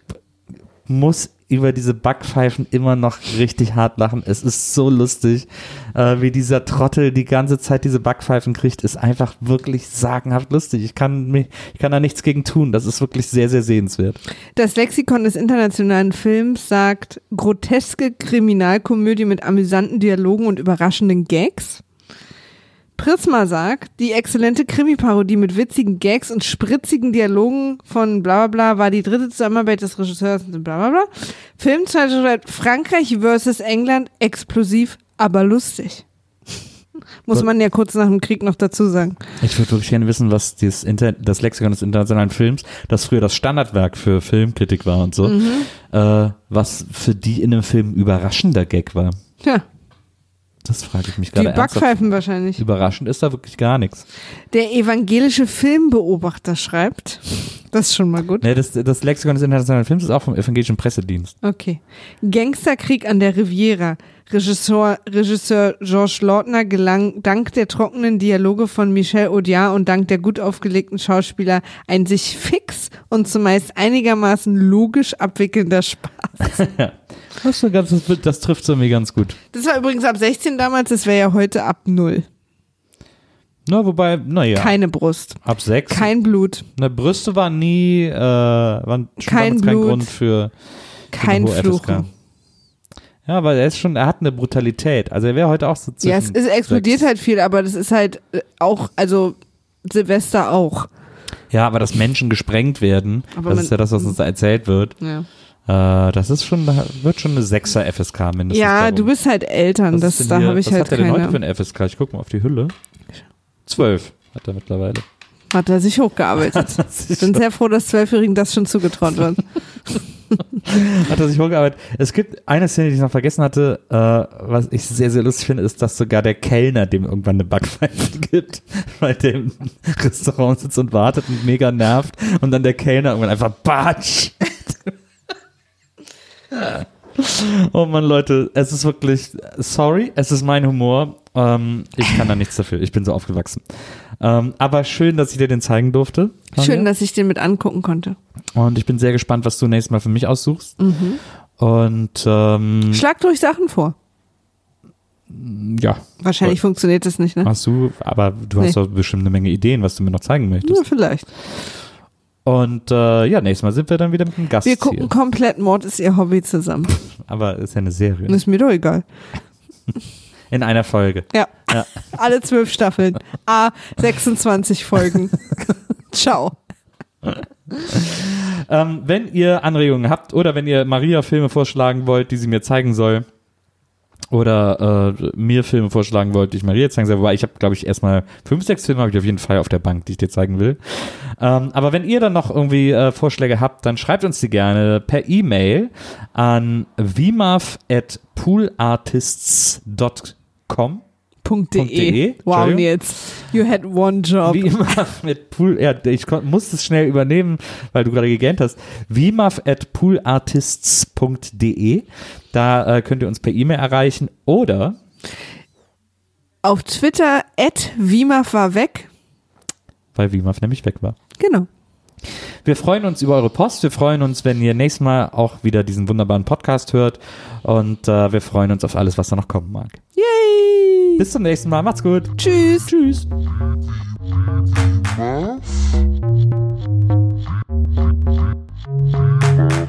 Speaker 1: muss über diese Backpfeifen immer noch richtig hart lachen. Es ist so lustig, äh, wie dieser Trottel die ganze Zeit diese Backpfeifen kriegt, ist einfach wirklich sagenhaft lustig. Ich kann mich, ich kann da nichts gegen tun. Das ist wirklich sehr, sehr sehenswert.
Speaker 2: Das Lexikon des internationalen Films sagt groteske Kriminalkomödie mit amüsanten Dialogen und überraschenden Gags. Prisma sagt, die exzellente Krimi-Parodie mit witzigen Gags und spritzigen Dialogen von bla bla bla war die dritte Zusammenarbeit des Regisseurs und bla bla bla. Film 2000 Frankreich versus England, explosiv, aber lustig. Muss man ja kurz nach dem Krieg noch dazu sagen.
Speaker 1: Ich würde wirklich gerne wissen, was dieses Inter das Lexikon des internationalen Films, das früher das Standardwerk für Filmkritik war und so,
Speaker 2: Mhm.
Speaker 1: äh, was für die in einem Film überraschender Gag war.
Speaker 2: Ja,
Speaker 1: Das frage ich mich
Speaker 2: die
Speaker 1: gerade ernsthaft.
Speaker 2: Backpfeifen wahrscheinlich.
Speaker 1: Überraschend ist da wirklich gar nichts.
Speaker 2: Der evangelische Filmbeobachter schreibt. Das ist schon mal gut.
Speaker 1: Nee, das, das Lexikon des internationalen Films ist auch vom evangelischen Pressedienst.
Speaker 2: Okay. Gangsterkrieg an der Riviera. Regisseur, Regisseur Georges Lautner gelang dank der trockenen Dialoge von Michel Audiard und dank der gut aufgelegten Schauspieler ein sich fix und zumeist einigermaßen logisch abwickelnder Spaß.
Speaker 1: Das, ist ganz, das, trifft so mir ganz gut.
Speaker 2: Das war übrigens ab 16 damals, das wäre ja heute ab null.
Speaker 1: Na, wobei, naja,
Speaker 2: Keine Brust,
Speaker 1: ab sechs.
Speaker 2: kein Blut,
Speaker 1: Na, Brüste waren nie, äh, waren schon
Speaker 2: Kein
Speaker 1: damals kein
Speaker 2: Blut.
Speaker 1: Grund für, für
Speaker 2: kein Fluchen.
Speaker 1: FSK. Ja, weil er ist schon, er hat eine Brutalität. Also er wäre heute auch so zwischen
Speaker 2: Ja, es, es explodiert
Speaker 1: sechs.
Speaker 2: halt viel, aber das ist halt äh, auch, also Silvester auch.
Speaker 1: Ja, aber dass Menschen gesprengt werden,
Speaker 2: Aber
Speaker 1: das
Speaker 2: man-
Speaker 1: ist ja das, was uns da erzählt wird.
Speaker 2: Ja,
Speaker 1: das ist schon, wird schon eine 6er FSK mindestens.
Speaker 2: ja du bist halt Eltern, das, da habe ich
Speaker 1: was
Speaker 2: halt
Speaker 1: hat der denn heute für
Speaker 2: keine.
Speaker 1: eine FSK? Ich guck mal auf die Hülle. 12 hat er mittlerweile.
Speaker 2: Hat er sich hochgearbeitet. Ich bin sehr froh, dass Zwölfjährigen das schon zugetraut wird.
Speaker 1: Hat er sich hochgearbeitet. Es gibt eine Szene, die ich noch vergessen hatte, äh, was ich sehr, sehr lustig finde, ist, dass sogar der Kellner dem irgendwann eine Backpfeife gibt, weil der im Restaurant sitzt und wartet und mega nervt und dann der Kellner irgendwann einfach Batsch. Oh Mann, Leute, es ist wirklich, sorry, es ist mein Humor. Ähm, ich kann da nichts dafür. Ich bin so aufgewachsen. Ähm, aber schön, dass ich dir den zeigen durfte.
Speaker 2: Schön, dass ich den mit angucken konnte.
Speaker 1: Und ich bin sehr gespannt, was du nächstes Mal für mich aussuchst. Und ähm,
Speaker 2: Schlag durch Sachen vor.
Speaker 1: ja,
Speaker 2: Wahrscheinlich funktioniert das nicht, ne?
Speaker 1: hast du, aber du hast
Speaker 2: Nee.
Speaker 1: doch bestimmt eine Menge Ideen, was du mir noch zeigen möchtest.
Speaker 2: Ja, vielleicht.
Speaker 1: Und äh, ja, nächstes Mal sind wir dann wieder mit einem Gast
Speaker 2: Wir gucken
Speaker 1: hier.
Speaker 2: komplett Mord ist ihr Hobby zusammen.
Speaker 1: Aber ist ja eine Serie.
Speaker 2: Ist mir doch egal.
Speaker 1: In einer Folge.
Speaker 2: Ja.
Speaker 1: Ja.
Speaker 2: Alle zwölf Staffeln. A, 26 Folgen. Ciao.
Speaker 1: Ähm, wenn ihr Anregungen habt oder wenn ihr Maria Filme vorschlagen wollt, die sie mir zeigen soll, oder äh, mir Filme vorschlagen wollt, die ich Maria jetzt zeigen soll, wobei ich habe, glaube ich, erstmal fünf, sechs Filme habe ich auf jeden Fall auf der Bank, die ich dir zeigen will. Ähm, aber wenn ihr dann noch irgendwie äh, Vorschläge habt, dann schreibt uns die gerne per E-Mail an vmav.poolartists.com.
Speaker 2: Punkt .de.
Speaker 1: .de,
Speaker 2: Wow. Nils. You had one job.
Speaker 1: Wie immer mit Pool, ja, ich musste es schnell übernehmen, weil du gerade gegähnt hast. Vmav at poolartists.de. Da äh, könnt ihr uns per E-Mail erreichen oder
Speaker 2: Auf Twitter at Wimaf war weg.
Speaker 1: weil Vmav nämlich weg war.
Speaker 2: Genau.
Speaker 1: Wir freuen uns über eure Post. Wir freuen uns, wenn ihr nächstes Mal auch wieder diesen wunderbaren Podcast hört. Und äh, wir freuen uns auf alles, was da noch kommen mag.
Speaker 2: Yay.
Speaker 1: Bis zum nächsten Mal. Macht's gut.
Speaker 2: Tschüss.
Speaker 1: Tschüss.
Speaker 3: Wiedersehen,